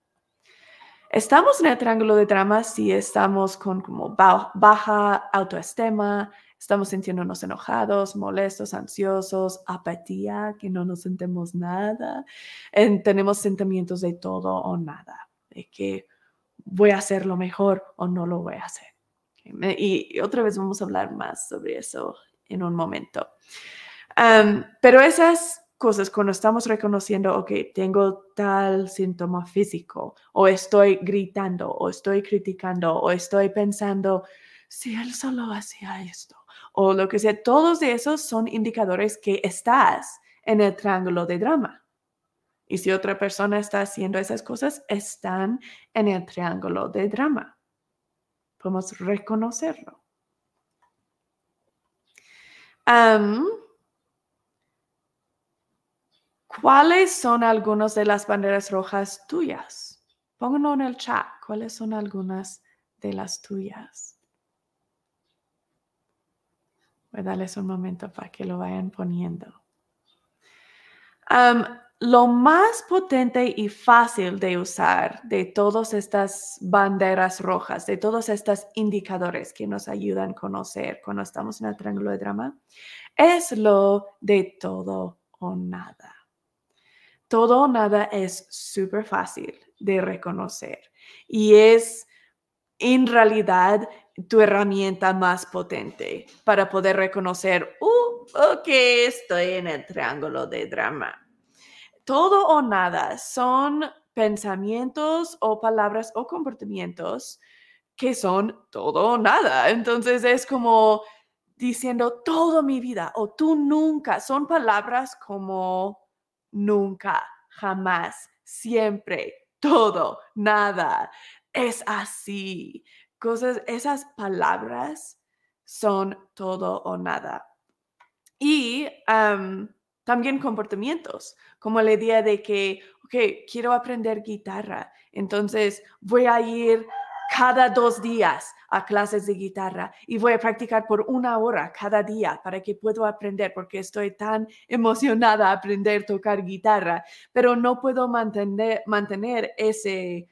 Estamos en el triángulo de drama si estamos con como baja autoestima, Estamos sintiéndonos enojados, molestos, ansiosos, apatía, que no nos sentimos nada. tenemos sentimientos de todo o nada, de que voy a hacer lo mejor o no lo voy a hacer. Y, otra vez vamos a hablar más sobre eso en un momento. pero esas cosas, cuando estamos reconociendo, ok, tengo tal síntoma físico, o estoy gritando, o estoy criticando, o estoy pensando, si él solo hacía esto, o lo que sea, todos esos son indicadores que estás en el triángulo de drama. Y si otra persona está haciendo esas cosas, están en el triángulo de drama. Podemos reconocerlo. ¿Cuáles son algunas de las banderas rojas tuyas? Pónganlo en el chat. ¿Cuáles son algunas de las tuyas? Voy a darles un momento para que lo vayan poniendo. lo más potente y fácil de usar de todas estas banderas rojas, de todos estos indicadores que nos ayudan a conocer cuando estamos en el triángulo de drama, es lo de todo o nada. Todo o nada es súper fácil de reconocer y es en realidad tu herramienta más potente para poder reconocer, uh, estoy en el triángulo de drama. Todo o nada son pensamientos o palabras o comportamientos que son todo o nada. Entonces es como diciendo todo mi vida o tú nunca. Son palabras como nunca, jamás, siempre, todo, nada. Es así cosas, esas palabras son todo o nada. Y también comportamientos, como la idea de que, ok, quiero aprender guitarra, entonces voy a ir cada dos días a clases de guitarra y voy a practicar por una hora cada día para que pueda aprender porque estoy tan emocionada a aprender a tocar guitarra, pero no puedo mantener, mantener ese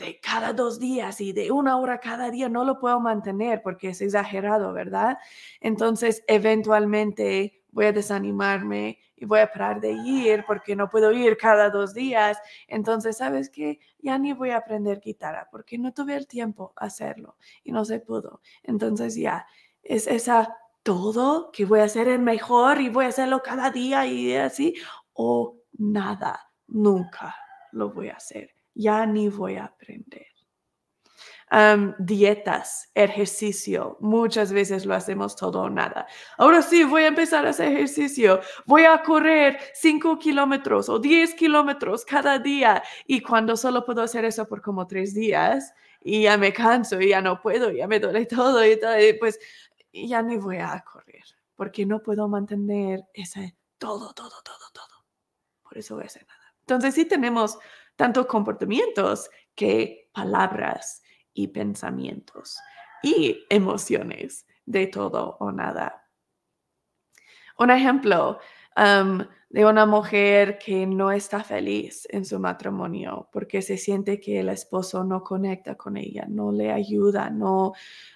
de cada dos días y de una hora cada día no lo puedo mantener porque es exagerado, ¿verdad? Entonces, eventualmente voy a desanimarme y voy a parar de ir porque no puedo ir cada dos días. Entonces, ¿sabes qué? Ya ni voy a aprender guitarra porque no tuve el tiempo a hacerlo y no se pudo. Entonces, ya, es esa todo que voy a hacer el mejor y voy a hacerlo cada día y así, o nada, nunca lo voy a hacer ya ni voy a aprender. dietas, ejercicio, muchas veces lo hacemos todo o nada. Ahora sí, voy a empezar a hacer ejercicio, voy a correr 5 kilómetros o 10 kilómetros cada día y cuando solo puedo hacer eso por como tres días y ya me canso y ya no puedo, ya me duele todo y, todo, pues ya ni voy a correr porque no puedo mantener ese todo, todo, todo, todo. Por eso voy a hacer nada. Entonces sí tenemos tanto comportamientos que palabras y pensamientos y emociones de todo o nada. Un ejemplo, de una mujer que no está feliz en su matrimonio porque se siente que el esposo no conecta con ella, no le ayuda, no,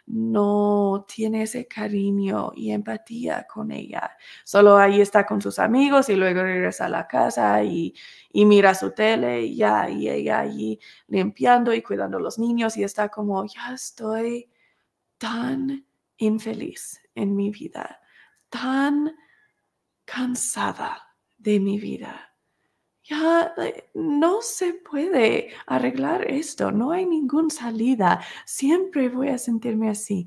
no tiene ese cariño y empatía con ella. Solo ahí está con sus amigos y luego regresa a la casa y, y mira su tele y ya, y ella allí limpiando y cuidando a los niños y está como, ya estoy tan infeliz en mi vida, tan cansada de mi vida. Ya no se puede arreglar esto, no hay ninguna salida, siempre voy a sentirme así.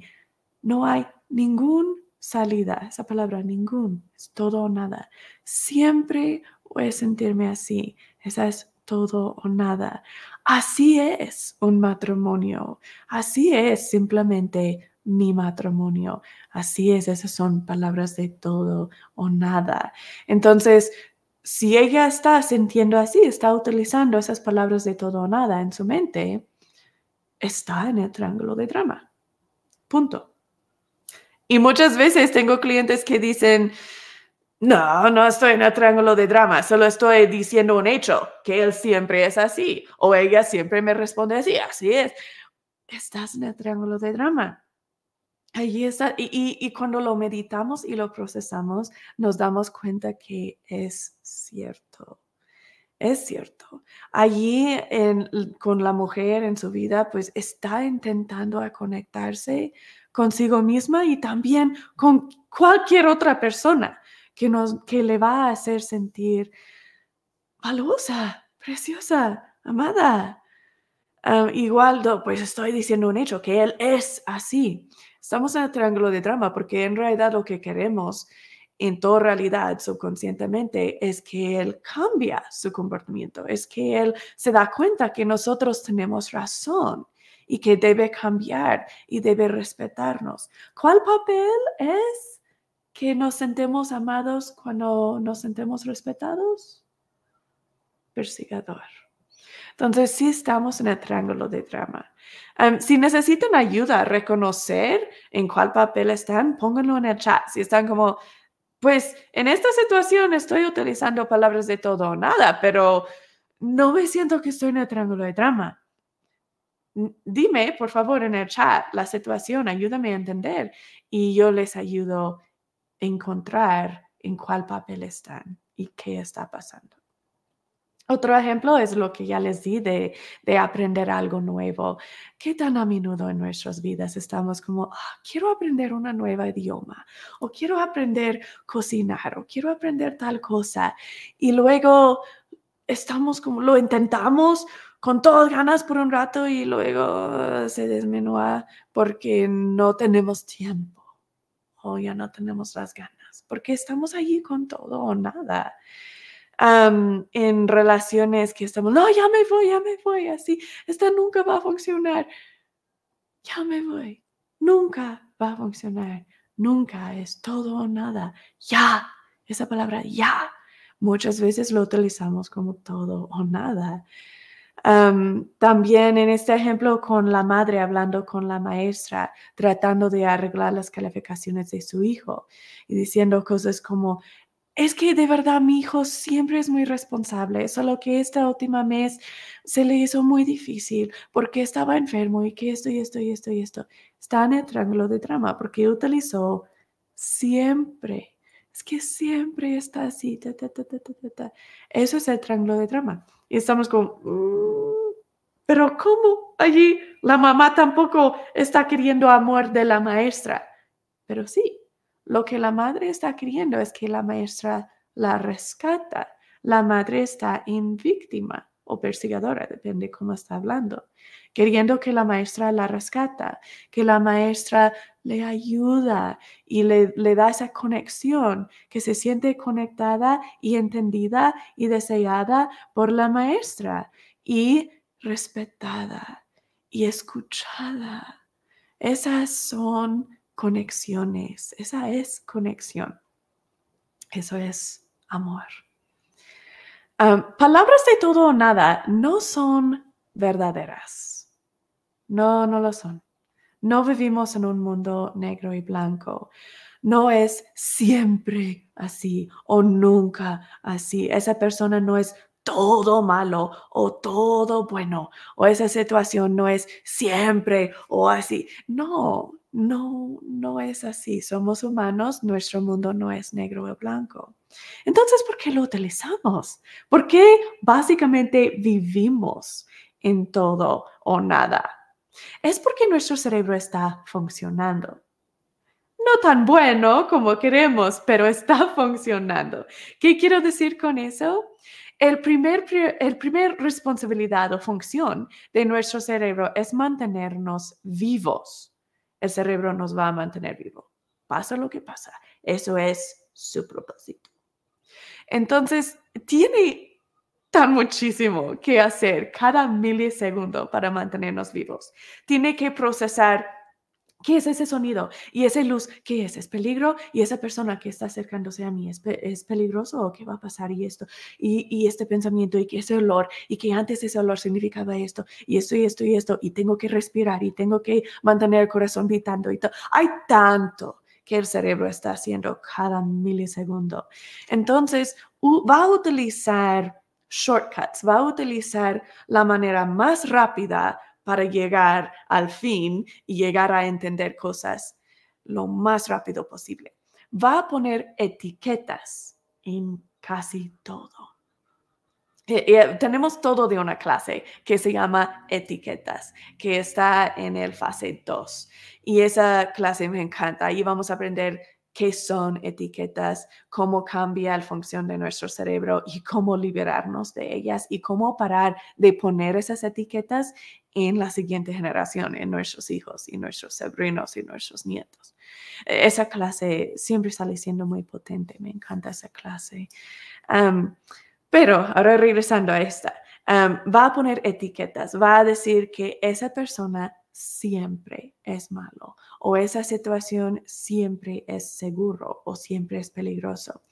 No hay ninguna salida, esa palabra ningún, es todo o nada. Siempre voy a sentirme así, esa es todo o nada. Así es un matrimonio, así es simplemente mi matrimonio. Así es, esas son palabras de todo o nada. Entonces, si ella está sintiendo así, está utilizando esas palabras de todo o nada en su mente, está en el triángulo de drama. Punto. Y muchas veces tengo clientes que dicen, no, no estoy en el triángulo de drama, solo estoy diciendo un hecho, que él siempre es así, o ella siempre me responde así, así es. Estás en el triángulo de drama. Allí está, y, cuando lo meditamos y lo procesamos, nos damos cuenta que es cierto. Es cierto. Allí con la mujer en su vida, pues está intentando a conectarse consigo misma y también con cualquier otra persona que, nos, que le va a hacer sentir valiosa, preciosa, amada. Ah, igual, pues estoy diciendo un hecho, que él es así. Estamos en el triángulo de drama porque en realidad lo que queremos en toda realidad subconscientemente es que él cambia su comportamiento, es que él se da cuenta que nosotros tenemos razón y que debe cambiar y debe respetarnos. ¿Cuál papel es que nos sentemos amados cuando nos sentemos respetados? Persigador. Entonces, sí estamos en el triángulo de drama. Si necesitan ayuda a reconocer en cuál papel están, pónganlo en el chat. Si están como, pues en esta situación estoy utilizando palabras de todo o nada, pero no me siento que estoy en el triángulo de drama. Dime, por favor, en el chat la situación, ayúdame a entender y yo les ayudo a encontrar en cuál papel están y qué está pasando. Otro ejemplo es lo que ya les di de, aprender algo nuevo. ¿Qué tan a menudo en nuestras vidas estamos como, ah, quiero aprender una nueva idioma o quiero aprender cocinar o quiero aprender tal cosa? Y luego estamos como, lo intentamos con todas ganas por un rato y luego se desmenúa porque no tenemos tiempo o ya no tenemos las ganas, porque estamos allí con todo o nada en relaciones que estamos, no, ya me voy, ya me voy, así, esta nunca va a funcionar. Ya me voy, nunca va a funcionar, nunca es todo o nada. Ya, esa palabra ya, muchas veces lo utilizamos como todo o nada. también en este ejemplo con la madre hablando con la maestra, tratando de arreglar las calificaciones de su hijo y diciendo cosas como, es que de verdad mi hijo siempre es muy responsable, solo que esta última mes se le hizo muy difícil porque estaba enfermo y que esto y esto y esto y esto. Está en el triángulo de drama porque utilizó siempre. Es que siempre está así. Eso es el triángulo de drama. Y estamos como, mm, pero ¿cómo? Allí la mamá tampoco está queriendo amor de la maestra. Pero sí, lo que la madre está queriendo es que la maestra la rescata. La madre está en víctima o perseguidora, depende cómo está hablando, queriendo que la maestra la rescata, que la maestra le ayuda y le, le, da esa conexión, que se siente conectada y entendida y deseada por la maestra y respetada y escuchada. Esas son conexiones. Esa es conexión. Eso es amor. palabras de todo o nada no son verdaderas. No, no lo son. No vivimos en un mundo negro y blanco. No es siempre así o nunca así. Esa persona no es todo malo o todo bueno o esa situación no es siempre o así. No, no, no es así. Somos humanos, nuestro mundo no es negro o blanco. Entonces, ¿por qué lo utilizamos? ¿Por qué básicamente vivimos en todo o nada? Es porque nuestro cerebro está funcionando. No tan bueno como queremos, pero está <laughs> funcionando. ¿Qué quiero decir con eso? El primer, el primer responsabilidad o función de nuestro cerebro es mantenernos vivos el cerebro nos va a mantener vivo. Pasa lo que pasa. Eso es su propósito. Entonces, tiene tan muchísimo que hacer cada milisegundo para mantenernos vivos. Tiene que procesar ¿Qué es ese sonido? Y esa luz, ¿qué es? ¿Es peligro? Y esa persona que está acercándose a mí, ¿es, es peligroso o qué va a pasar? Y esto, y, y, este pensamiento, y que ese olor, y que antes ese olor significaba esto, y esto, y esto, y esto, y tengo que respirar, y tengo que mantener el corazón vitando, y. Hay tanto que el cerebro está haciendo cada milisegundo. Entonces, va a utilizar shortcuts, va a utilizar la manera más rápida para llegar al fin y llegar a entender cosas lo más rápido posible. Va a poner etiquetas en casi todo. Eh, eh, tenemos todo de una clase que se llama etiquetas, que está en el fase 2. Y esa clase me encanta. Ahí vamos a aprender qué son etiquetas, cómo cambia la función de nuestro cerebro y cómo liberarnos de ellas y cómo parar de poner esas etiquetas en la siguiente generación, en nuestros hijos y nuestros sobrinos y nuestros nietos. E, esa clase siempre sale siendo muy potente, me encanta esa clase. pero ahora regresando a esta, va a poner etiquetas, va a decir que esa persona siempre es malo o esa situación siempre es seguro o siempre es peligroso.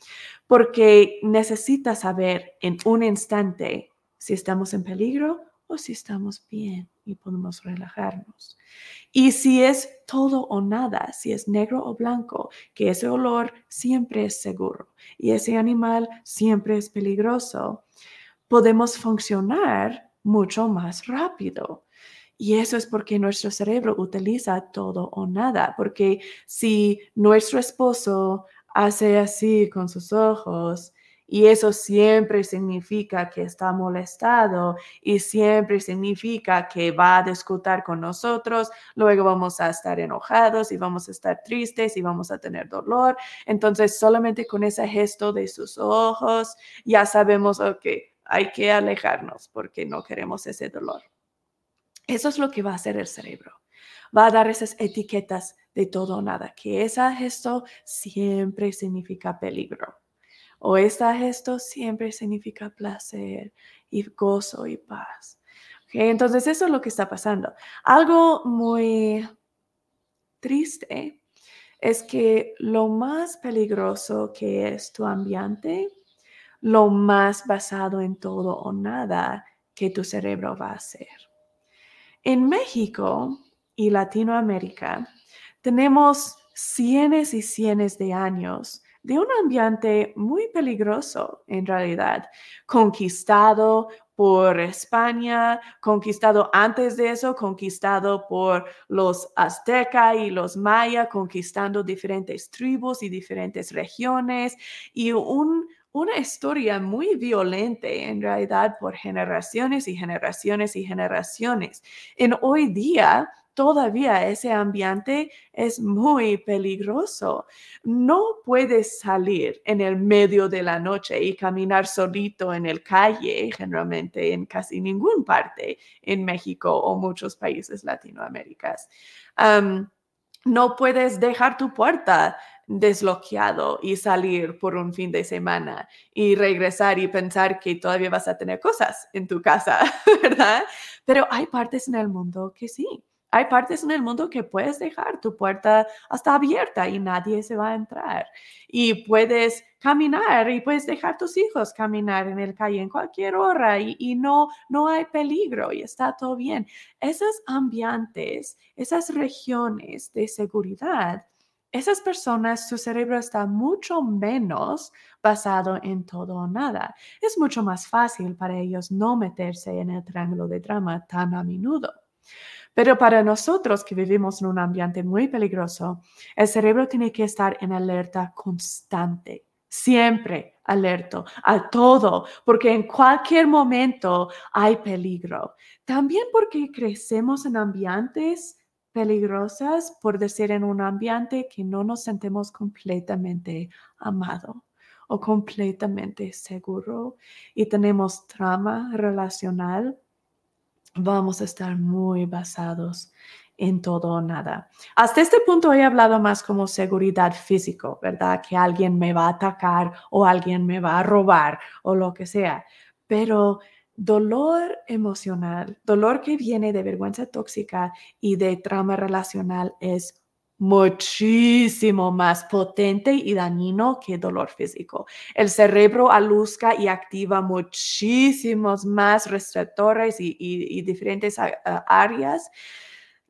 Porque necesita saber en un instante si estamos en peligro o si estamos bien y podemos relajarnos. Y si es todo o nada, si es negro o blanco, que ese olor siempre es seguro y ese animal siempre es peligroso, podemos funcionar mucho más rápido y eso es porque nuestro cerebro utiliza todo o nada, porque si nuestro esposo hace así con sus ojos, y eso siempre significa que está molestado y siempre significa que va a discutir con nosotros. Luego vamos a estar enojados y vamos a estar tristes y vamos a tener dolor. Entonces, solamente con ese gesto de sus ojos ya sabemos, que hay que alejarnos porque no queremos ese dolor. Eso es lo que va a hacer el cerebro. Va a dar esas etiquetas de todo o nada, que ese gesto siempre significa peligro. O ese gesto siempre significa placer y gozo y paz. Entonces eso es lo que está pasando. Algo muy triste es que lo más peligroso que es tu ambiente, lo más basado en todo o nada que tu cerebro va a hacer. En México y Latinoamérica tenemos cientos y cientos de años de un ambiente muy peligroso en realidad, conquistado por España, conquistado antes de eso, conquistado por los azteca y los maya, conquistando diferentes tribus y diferentes regiones y un, una historia muy violenta en realidad por generaciones y generaciones y generaciones. En hoy día, todavía ese ambiente es muy peligroso. No puedes salir en el medio de la noche y caminar solito en el calle, generalmente en casi ninguna parte en México o muchos países latinoamericanos. no puedes dejar tu puerta desbloqueado y salir por un fin de semana y regresar y pensar que todavía vas a tener cosas en tu casa, <laughs> ¿verdad? Pero hay partes en el mundo que sí. Hay partes en el mundo que puedes dejar tu puerta hasta abierta y nadie se va a entrar. Y puedes caminar y puedes dejar tus hijos caminar en el calle en cualquier hora y, no, no hay peligro y está todo bien. Esos ambientes, esas regiones de seguridad, esas personas, su cerebro está mucho menos basado en todo o nada. Es mucho más fácil para ellos no meterse en el triángulo de drama tan a menudo. Pero para nosotros que vivimos en un ambiente muy peligroso, el cerebro tiene que estar en alerta constante, siempre alerto a todo, porque en cualquier momento hay peligro. También porque crecemos en ambientes peligrosas por decir en un ambiente que no nos sentimos completamente amado o completamente seguro y tenemos trama relacional vamos a estar muy basados en todo o nada. Hasta este punto he hablado más como seguridad físico, ¿verdad? Que alguien me va a atacar o alguien me va a robar o lo que sea. Pero dolor emocional, dolor que viene de vergüenza tóxica y de trauma relacional es muchísimo más potente y dañino que dolor físico. El cerebro alusca y activa muchísimos más receptores y, diferentes áreas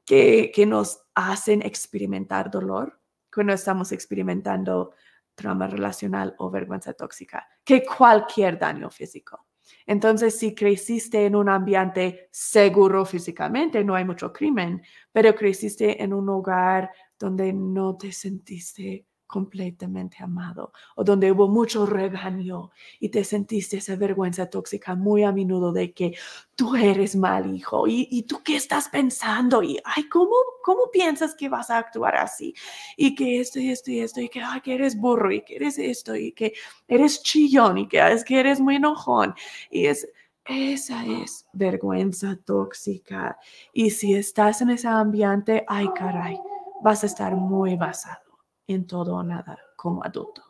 que, que nos hacen experimentar dolor cuando estamos experimentando trauma relacional o vergüenza tóxica que cualquier daño físico. Entonces, si creciste en un ambiente seguro físicamente, no hay mucho crimen, pero creciste en un hogar donde no te sentiste completamente amado o donde hubo mucho regaño y te sentiste esa vergüenza tóxica muy a menudo de que tú eres mal hijo y, tú qué estás pensando y ay, ¿cómo, ¿cómo piensas que vas a actuar así? Y que esto y esto y esto y que, ay, que eres burro y que eres esto y que eres chillón y que, es que eres muy enojón y es... Esa es vergüenza tóxica. Y si estás en ese ambiente, ay caray, vas a estar muy basado en todo o nada como adulto.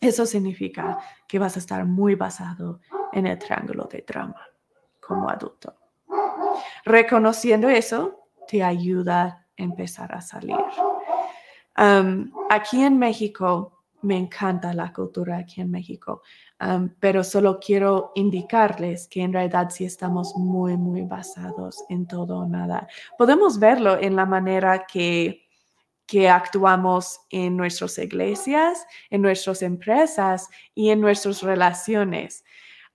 Eso significa que vas a estar muy basado en el triángulo de drama como adulto. Reconociendo eso te ayuda a empezar a salir. Um, aquí en México, me encanta la cultura aquí en México, um, pero solo quiero indicarles que en realidad sí estamos muy, muy basados en todo o nada. Podemos verlo en la manera que que actuamos en nuestras iglesias, en nuestras empresas y en nuestras relaciones.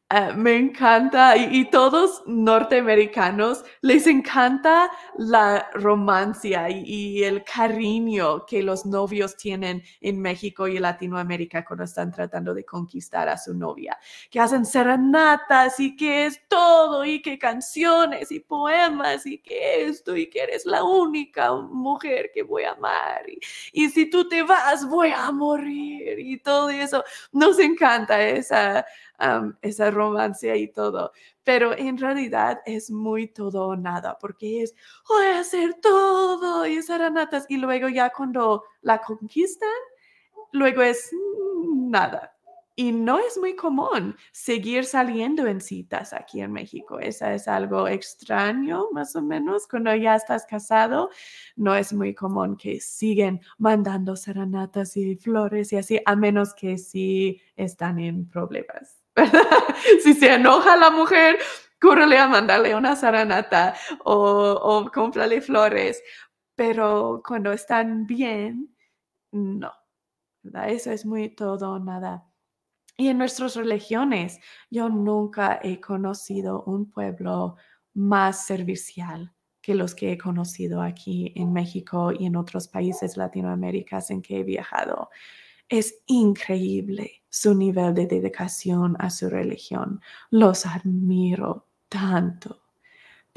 Ah, me encanta. Y, todos norteamericanos les encanta la romancia y, el cariño que los novios tienen en México y Latinoamérica cuando están tratando de conquistar a su novia, que hacen serenatas y que es todo y que canciones y poemas y que esto y que eres la única mujer que voy a amar. Y, y si tú te vas voy a morir y todo eso. Nos encanta esa esa romancia y todo. Pero en realidad es muy todo o nada, porque es, voy a hacer todo y natas Y luego ya cuando la conquistan, luego es nada. Y no es muy común seguir saliendo en citas aquí en México. Esa es algo extraño, más o menos. Cuando ya estás casado, no es muy común que siguen mandando serenatas y flores y así, a menos que sí están en problemas. <laughs> si se enoja la mujer, córrele a mandarle una serenata o, o cómprale flores. Pero cuando están bien, no, ¿verdad? Eso es muy todo nada. Y en nuestras religiones, yo nunca he conocido un pueblo más servicial que los que he conocido aquí en México y en otros países latinoamericanos en que he viajado. Es increíble su nivel de dedicación a su religión. Los admiro tanto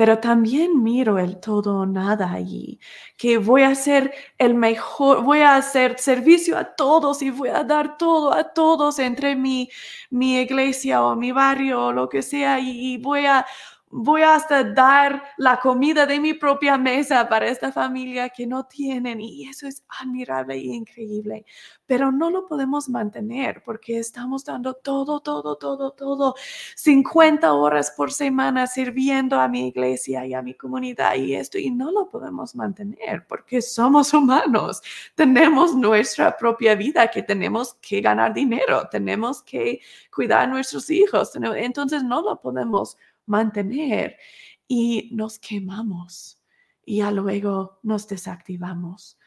pero también miro el todo o nada allí, que voy a hacer el mejor, voy a hacer servicio a todos y voy a dar todo a todos entre mi, mi iglesia o mi barrio o lo que sea y voy a voy hasta dar la comida de mi propia mesa para esta familia que no tienen y eso es admirable y increíble, pero no lo podemos mantener porque estamos dando todo, todo, todo, todo, 50 horas por semana sirviendo a mi iglesia y a mi comunidad y esto y no lo podemos mantener porque somos humanos, tenemos nuestra propia vida que tenemos que ganar dinero, tenemos que cuidar a nuestros hijos, entonces no lo podemos mantener y nos quemamos y ya luego nos desactivamos.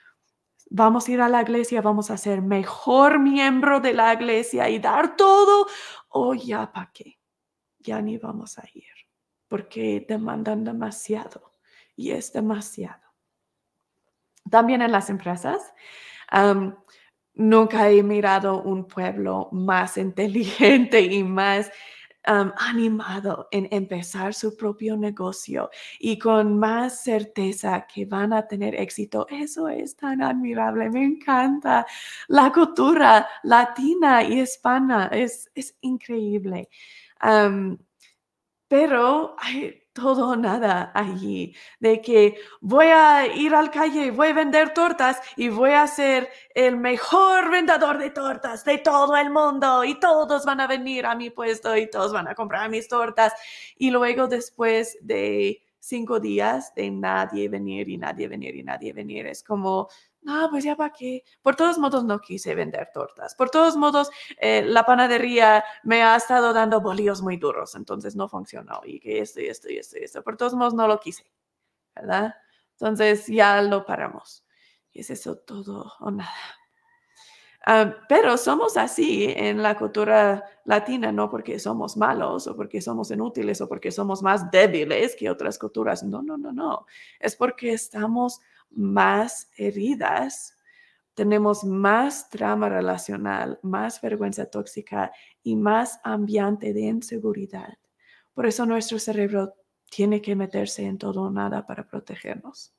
Vamos a ir a la iglesia, vamos a ser mejor miembro de la iglesia y dar todo o ya para qué, ya ni vamos a ir porque demandan demasiado y es demasiado. También en las empresas, nunca he mirado un pueblo más <laughs> inteligente y más animado en empezar su propio negocio y con más certeza que van a tener éxito. Eso es tan admirable, me encanta. La cultura latina y hispana es, es increíble. pero todo o nada allí, de que voy a ir al calle, voy a vender tortas y voy a ser el mejor vendedor de tortas de todo el mundo y todos van a venir a mi puesto y todos van a comprar mis tortas. Y luego después de cinco días de nadie venir y nadie venir y nadie venir, es como, no, pues ya para qué. Por todos modos no quise vender tortas. Por todos modos, eh, la panadería me ha estado dando bolillos muy duros, entonces no funcionó. Y que esto y esto y esto y esto. Por todos modos no lo quise, ¿verdad? Entonces ya lo paramos. Y es eso todo o nada. Ah, pero somos así en la cultura latina, no porque somos malos o porque somos inútiles o porque somos más débiles que otras culturas. No, no, no, no. Es porque estamos más heridas, tenemos más trama relacional, más vergüenza tóxica y más ambiente de inseguridad. Por eso nuestro cerebro tiene que meterse en todo o nada para protegernos.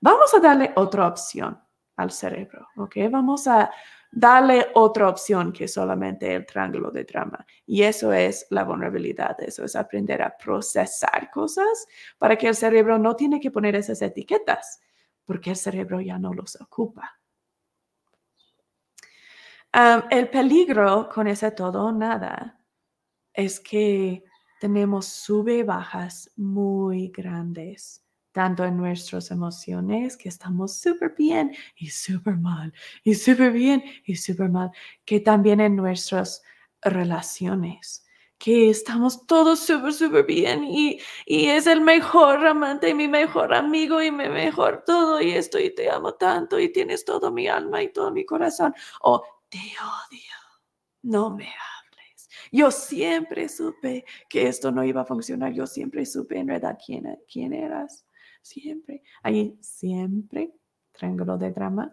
Vamos a darle otra opción al cerebro, ¿ok? Vamos a darle otra opción que solamente el triángulo de drama. Y eso es la vulnerabilidad, eso es aprender a procesar cosas para que el cerebro no tiene que poner esas etiquetas porque el cerebro ya no los ocupa. el peligro con ese todo nada es que tenemos sube bajas muy grandes, tanto en nuestras emociones, que estamos súper bien y súper mal, y súper bien y súper mal, que también en nuestras relaciones que estamos todos súper, súper bien y, es el mejor amante y mi mejor amigo y mi mejor todo y esto y te amo tanto y tienes todo mi alma y todo mi corazón. O te odio, no me hables. Yo siempre supe que esto no iba a funcionar. Yo siempre supe en verdad quién, quién eras. Siempre. Ahí siempre, triángulo de drama.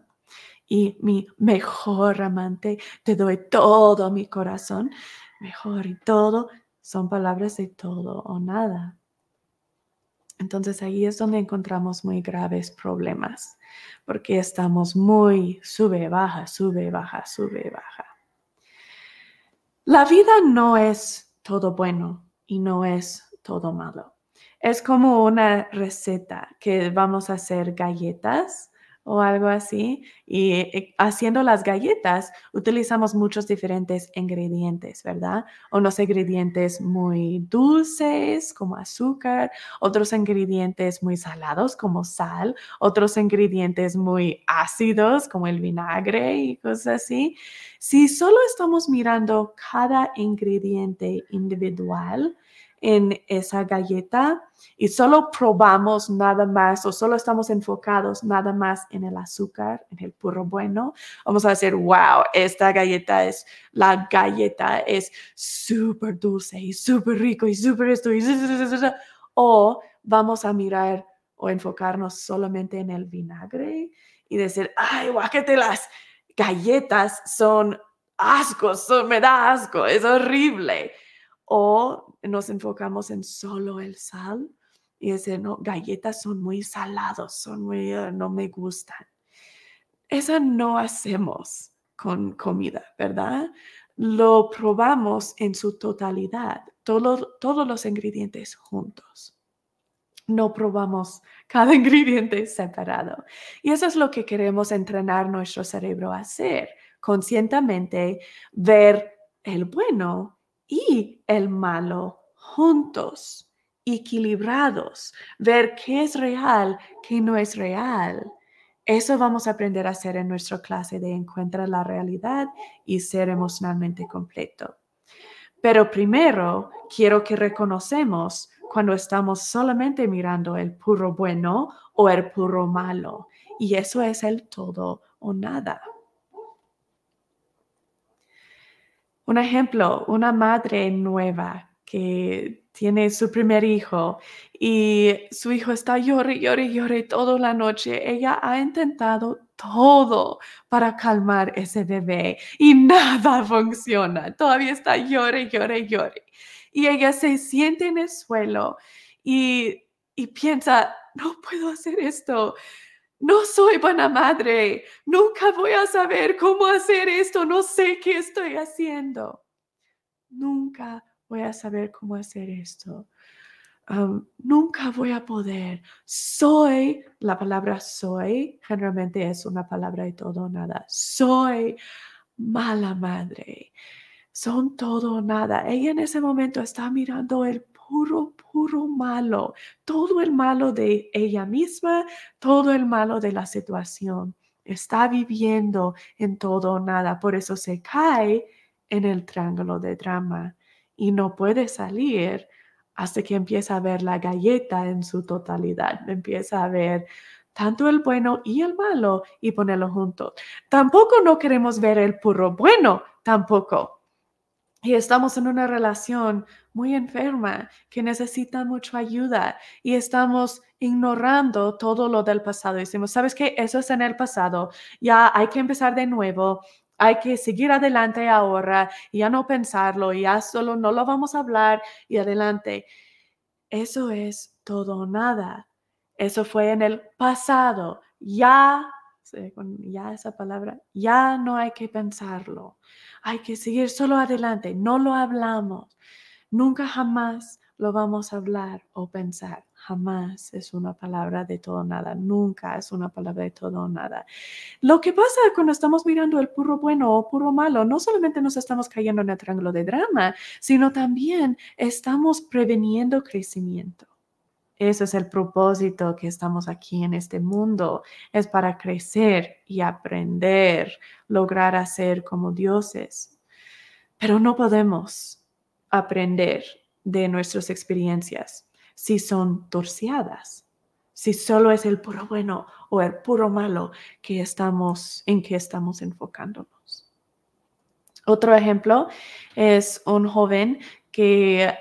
Y mi mejor amante, te doy todo mi corazón mejor y todo son palabras de todo o nada. Entonces ahí es donde encontramos muy graves problemas, porque estamos muy sube, baja, sube, baja, sube, baja. La vida no es todo bueno y no es todo malo. Es como una receta que vamos a hacer galletas o algo así. Y eh, haciendo las galletas utilizamos muchos diferentes ingredientes, ¿verdad? Unos ingredientes muy dulces como azúcar, otros ingredientes muy salados como sal, otros ingredientes muy ácidos como el vinagre y cosas así. Si solo estamos mirando cada ingrediente individual, en esa galleta y solo probamos nada más o solo estamos enfocados nada más en el azúcar, en el puro bueno, vamos a decir, wow, esta galleta es, la galleta es súper dulce y súper rico y súper esto y o vamos a mirar o enfocarnos solamente en el vinagre y decir, ay, guáquete las galletas son asco, son, me da asco, es horrible. O nos enfocamos en solo el sal y decir, no, galletas son muy salados, son muy, ah, no me gustan. Eso no hacemos con comida, ¿verdad? Lo probamos en su totalidad, todos los ingredientes juntos no probamos cada <laughs> ingrediente separado. Y eso es lo que queremos entrenar nuestro cerebro a hacer, conscientemente ver el bueno y el malo juntos, equilibrados, ver qué es real, qué no es real. Eso vamos a aprender a hacer en nuestra clase de Encuentra la realidad y ser emocionalmente completo. Pero primero quiero que reconocemos cuando estamos solamente mirando el puro bueno o el puro malo. Y eso es el todo o nada. Un ejemplo, una madre nueva que tiene su primer hijo y su hijo está llore, llore, llore toda la noche. Ella ha intentado todo para calmar ese bebé y nada <laughs> funciona. Todavía está llore, llore, llore y ella se siente en el suelo y, piensa, no puedo hacer esto. No soy buena madre. Nunca voy a saber cómo hacer esto. No sé qué estoy haciendo. Nunca voy a saber cómo hacer esto. nunca voy a poder. Soy, la palabra soy generalmente es una palabra de todo nada. Soy mala madre son todo nada. Ella en ese momento está mirando el puro, puro malo, todo el malo de ella misma, todo el malo de la situación. Está viviendo en todo o nada, por eso se cae en el triángulo de drama y no puede salir hasta que empieza a ver la galleta en su totalidad, empieza a ver tanto el bueno y el malo y ponerlo juntos. Tampoco no queremos ver el puro bueno, tampoco y estamos en una relación muy enferma que necesita mucha ayuda y estamos ignorando todo lo del pasado. Decimos, ¿sabes qué? Eso es en el pasado. Ya hay que empezar de nuevo. Hay que seguir adelante ahora y ya no pensarlo, ya solo no lo vamos a hablar y adelante. Eso es todo nada. Eso fue en el pasado. Ya, ya esa palabra, ya no hay que pensarlo hay que seguir solo adelante, no lo hablamos. Nunca jamás lo vamos a hablar o pensar. Jamás es una palabra de todo nada. Nunca es una palabra de todo nada. Lo que pasa cuando estamos mirando el puro bueno o puro malo, no solamente nos estamos cayendo en el triángulo de drama, sino también estamos preveniendo crecimiento. Ese es el propósito que estamos aquí en este mundo, es para crecer y aprender, lograr hacer como dioses. Pero no podemos aprender de nuestras experiencias si son torciadas, si solo es el puro bueno o el puro malo que estamos en que estamos enfocándonos. Otro ejemplo es un joven que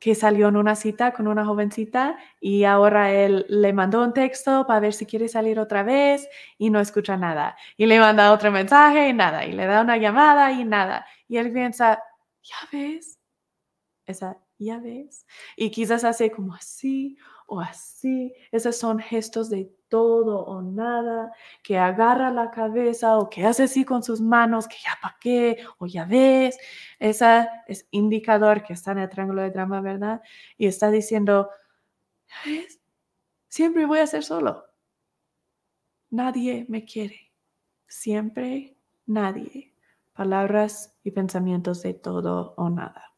que salió en una cita con una jovencita y ahora él le mandó un texto para ver si quiere salir otra vez y no escucha nada. Y le manda otro mensaje y nada. Y le da una llamada y nada. Y él piensa, ya ves, esa, ya ves. Y quizás hace como así o así. Esos son gestos de todo o nada, que agarra la cabeza o que hace así con sus manos, que ya pa' qué, o ya ves. Esa es indicador que está en el triángulo de drama, ¿verdad? Y está diciendo, ¿ves? Siempre voy a ser solo. Nadie me quiere. Siempre nadie. Palabras y pensamientos de todo o nada.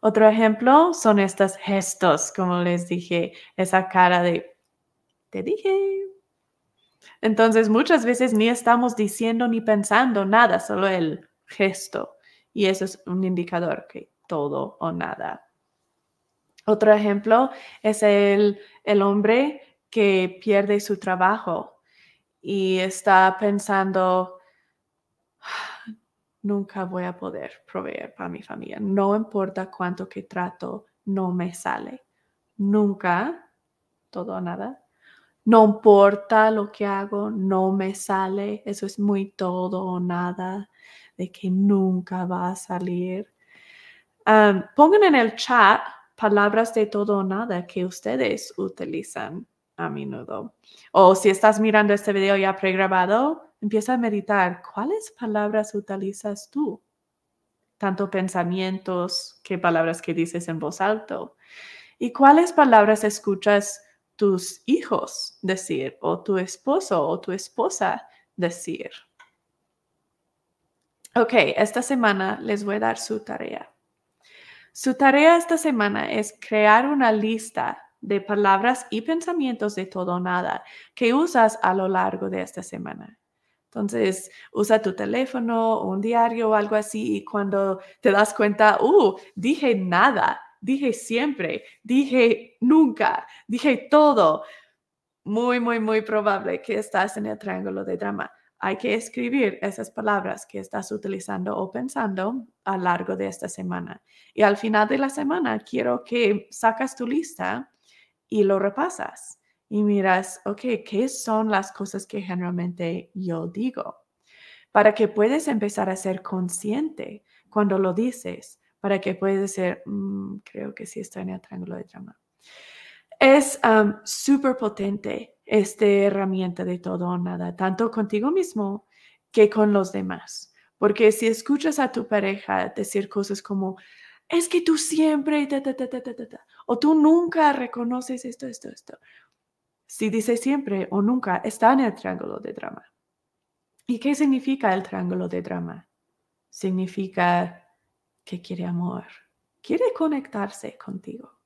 Otro ejemplo son estos gestos, como les dije, esa cara de, te dije. Entonces muchas veces ni estamos diciendo ni pensando nada, solo el gesto. Y eso es un indicador que todo o nada. Otro ejemplo es el, el hombre que pierde su trabajo y está pensando, nunca voy a poder proveer para mi familia. No importa cuánto que trato, no me sale. Nunca, todo o nada. No importa lo que hago, no me sale. Eso es muy todo o nada, de que nunca va a salir. pongan en el chat palabras de todo o nada que ustedes utilizan a menudo. O si estás mirando este video ya pregrabado, empieza a meditar cuáles palabras utilizas tú. Tanto pensamientos, qué palabras que dices en voz alto. Y cuáles palabras escuchas tus hijos decir o tu esposo o tu esposa decir. Ok, esta semana les voy a dar su tarea. Su tarea esta semana es crear una lista de palabras y pensamientos de todo o nada que usas a lo largo de esta semana. Entonces, usa tu teléfono un diario o algo así y cuando te das cuenta, uh, dije nada, dije siempre, dije nunca, dije todo, muy, muy, muy probable que estás en el triángulo de drama. Hay que escribir esas palabras que estás utilizando o pensando a lo largo de esta semana. Y al final de la semana quiero que sacas tu lista y lo repasas y miras, ok, ¿qué son las cosas que generalmente yo digo? Para que puedas empezar a ser consciente cuando lo dices, para que puedas ser, mm, creo que sí está en el triángulo de drama. Es súper potente esta herramienta de todo o nada, tanto contigo mismo que con los demás. Porque si escuchas a tu pareja decir cosas como, es que tú siempre, o tú nunca reconoces esto, esto, esto. Si dice siempre o nunca, está en el triángulo de drama. ¿Y qué significa el triángulo de drama? Significa que quiere amor, quiere conectarse contigo.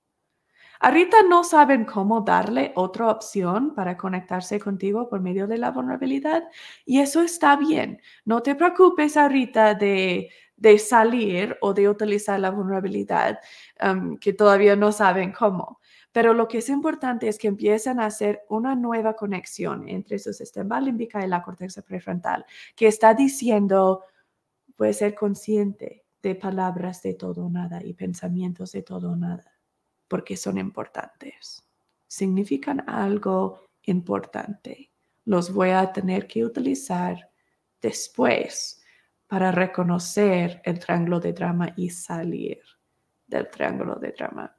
Ahorita no saben cómo darle otra opción para conectarse contigo por medio de la vulnerabilidad y eso está bien. No te preocupes ahorita de de salir o de utilizar la vulnerabilidad que todavía no saben cómo. Pero lo que es importante es que empiecen a hacer una nueva conexión entre su sistema límbica y la corteza prefrontal, que está diciendo, puede ser consciente de palabras de todo nada y pensamientos de todo nada, porque son importantes. Significan algo importante. Los voy a tener que utilizar después para reconocer el triángulo de drama y salir del triángulo de drama.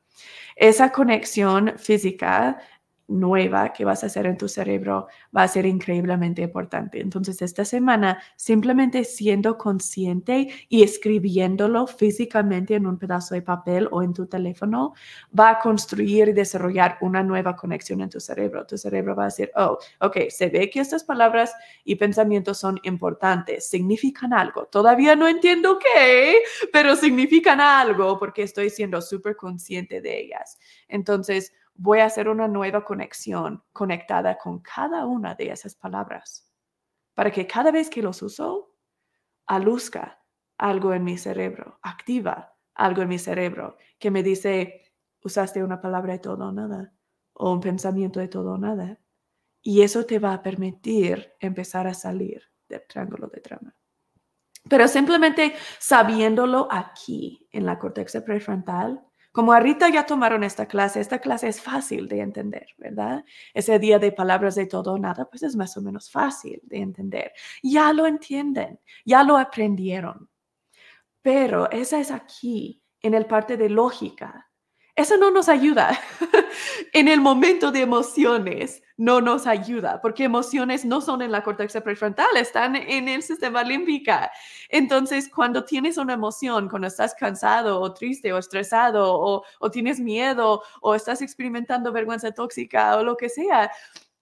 Esa conexión física nueva que vas a hacer en tu cerebro va a ser increíblemente importante. Entonces, esta semana, simplemente siendo consciente y escribiéndolo físicamente en un pedazo de papel o en tu teléfono, va a construir y desarrollar una nueva conexión en tu cerebro. Tu cerebro va a decir, oh, ok, se ve que estas palabras y pensamientos son importantes, significan algo. Todavía no entiendo qué, pero significan algo porque estoy siendo súper consciente de ellas. Entonces, voy a hacer una nueva conexión conectada con cada una de esas palabras para que cada vez que los uso, aluzca algo en mi cerebro, activa algo en mi cerebro que me dice, usaste una palabra de todo o nada o un pensamiento de todo o nada. Y eso te va a permitir empezar a salir del triángulo de trama. Pero simplemente sabiéndolo aquí en la corteza prefrontal, como ahorita ya tomaron esta clase, esta clase es fácil de entender, ¿verdad? Ese día de palabras de todo o nada, pues es más o menos fácil de entender. Ya lo entienden, ya lo aprendieron. Pero esa es aquí, en el parte de lógica. Eso no nos ayuda. <laughs> en el momento de emociones, no nos ayuda, porque emociones no son en la corteza prefrontal, están en el sistema límbico. Entonces, cuando tienes una emoción, cuando estás cansado o triste o estresado o, tienes miedo o estás experimentando vergüenza tóxica o lo que sea,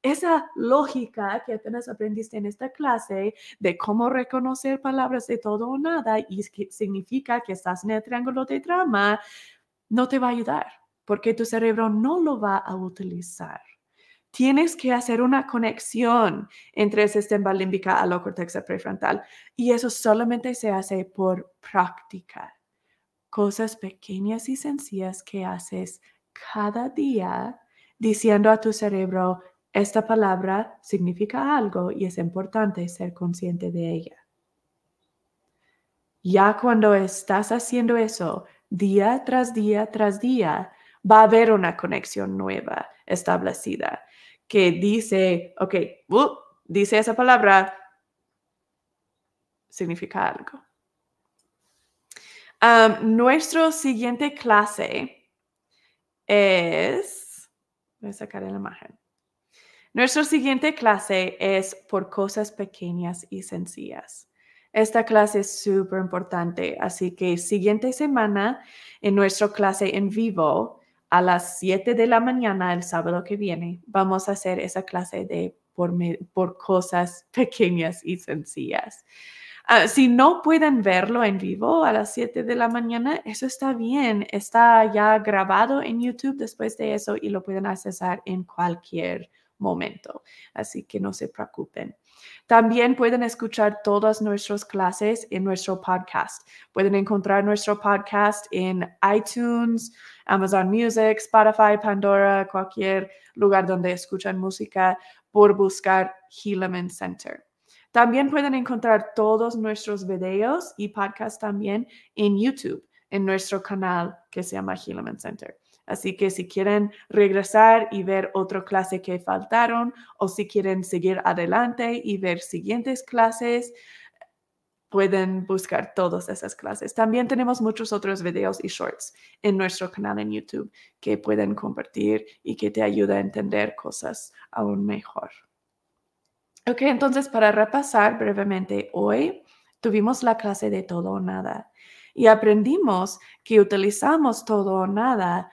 esa lógica que apenas aprendiste en esta clase de cómo reconocer palabras de todo o nada y que significa que estás en el triángulo de drama, no te va a ayudar porque tu cerebro no lo va a utilizar tienes que hacer una conexión entre el sistema límbico a la corteza prefrontal y eso solamente se hace por práctica. Cosas pequeñas y sencillas que haces cada día diciendo a tu cerebro, esta palabra significa algo y es importante ser consciente de ella. Ya cuando estás haciendo eso día tras día tras día, va a haber una conexión nueva establecida que dice, ok, uh, dice esa palabra, significa algo. Um, nuestro siguiente clase es, voy a sacar la imagen. Nuestra siguiente clase es por cosas pequeñas y sencillas. Esta clase es súper importante, así que siguiente semana en nuestra clase en vivo a las 7 de la mañana el sábado que viene vamos a hacer esa clase de por, por cosas <laughs> pequeñas y sencillas. Ah, si no pueden verlo en vivo a las 7 de la mañana, eso está bien. Está ya grabado en YouTube después de eso y lo pueden accesar en cualquier momento. Así que no se preocupen. También pueden escuchar todas nuestras clases en nuestro podcast. Pueden encontrar nuestro podcast en iTunes, Amazon Music, Spotify, Pandora, cualquier lugar donde escuchan música por buscar Helaman Center. También pueden encontrar todos nuestros videos y podcasts también en YouTube, en nuestro canal que se llama Helaman Center. Así que si quieren regresar y ver otra clase que faltaron o si quieren seguir adelante y ver siguientes clases, pueden buscar todas esas clases. También tenemos muchos otros videos y shorts en nuestro canal en YouTube que pueden compartir y que te ayuda a entender cosas aún mejor. Ok, entonces para repasar brevemente, hoy tuvimos la clase de todo o nada y aprendimos que utilizamos todo o nada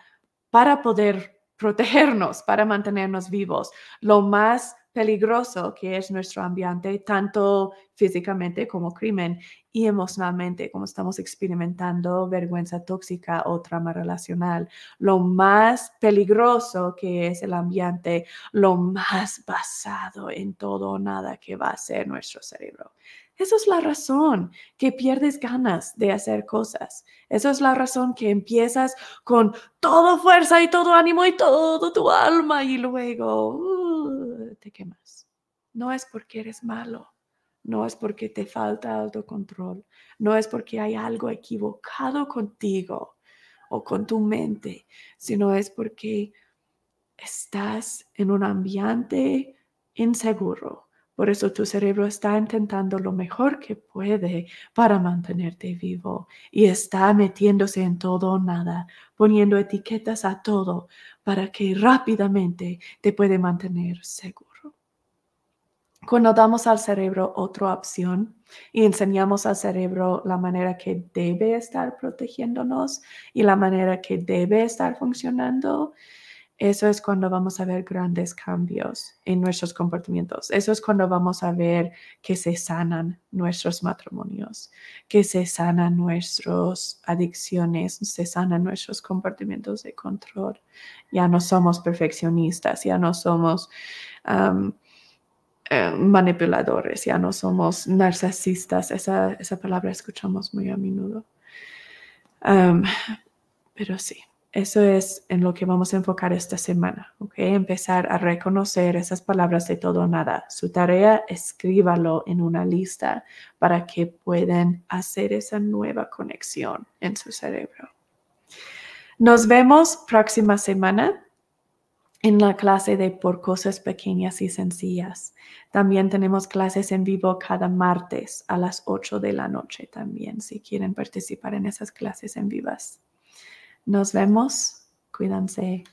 para poder protegernos, para mantenernos vivos. Lo más peligroso que es nuestro ambiente, tanto físicamente como crimen y emocionalmente, como estamos experimentando vergüenza tóxica o trama relacional. Lo más peligroso que es el ambiente, lo más basado en todo o nada que va a ser nuestro cerebro. Esa es la razón que pierdes ganas de hacer cosas. Esa es la razón que empiezas con toda fuerza y todo ánimo y todo tu alma y luego uh, te quemas. No es porque eres malo, no es porque te falta autocontrol, no es porque hay algo equivocado contigo o con tu mente, sino es porque estás en un ambiente inseguro por eso tu cerebro está intentando lo mejor que puede para mantenerte vivo y está metiéndose en todo o nada, poniendo etiquetas a todo para que rápidamente te puede mantener seguro. Cuando damos al cerebro otra opción y enseñamos al cerebro la manera que debe estar protegiéndonos y la manera que debe estar funcionando, eso es cuando vamos a ver grandes cambios en nuestros comportamientos. Eso es cuando vamos a ver que se sanan nuestros matrimonios, que se sanan nuestras adicciones, se sanan nuestros comportamientos de control. Ya no somos perfeccionistas, ya no somos eh, manipuladores, ya no somos narcisistas. Esa, palabra escuchamos muy a menudo. pero sí. Eso es en lo que vamos a enfocar esta semana, ¿ok? Empezar a reconocer esas palabras de todo o nada. Su tarea, escríbalo en una lista para que puedan hacer esa nueva conexión en su cerebro. Nos vemos próxima semana en la clase de por cosas pequeñas y sencillas. También tenemos clases en vivo cada martes a las 8 de la noche también, si quieren participar en esas clases en vivas. Nos vemos. Cuídense.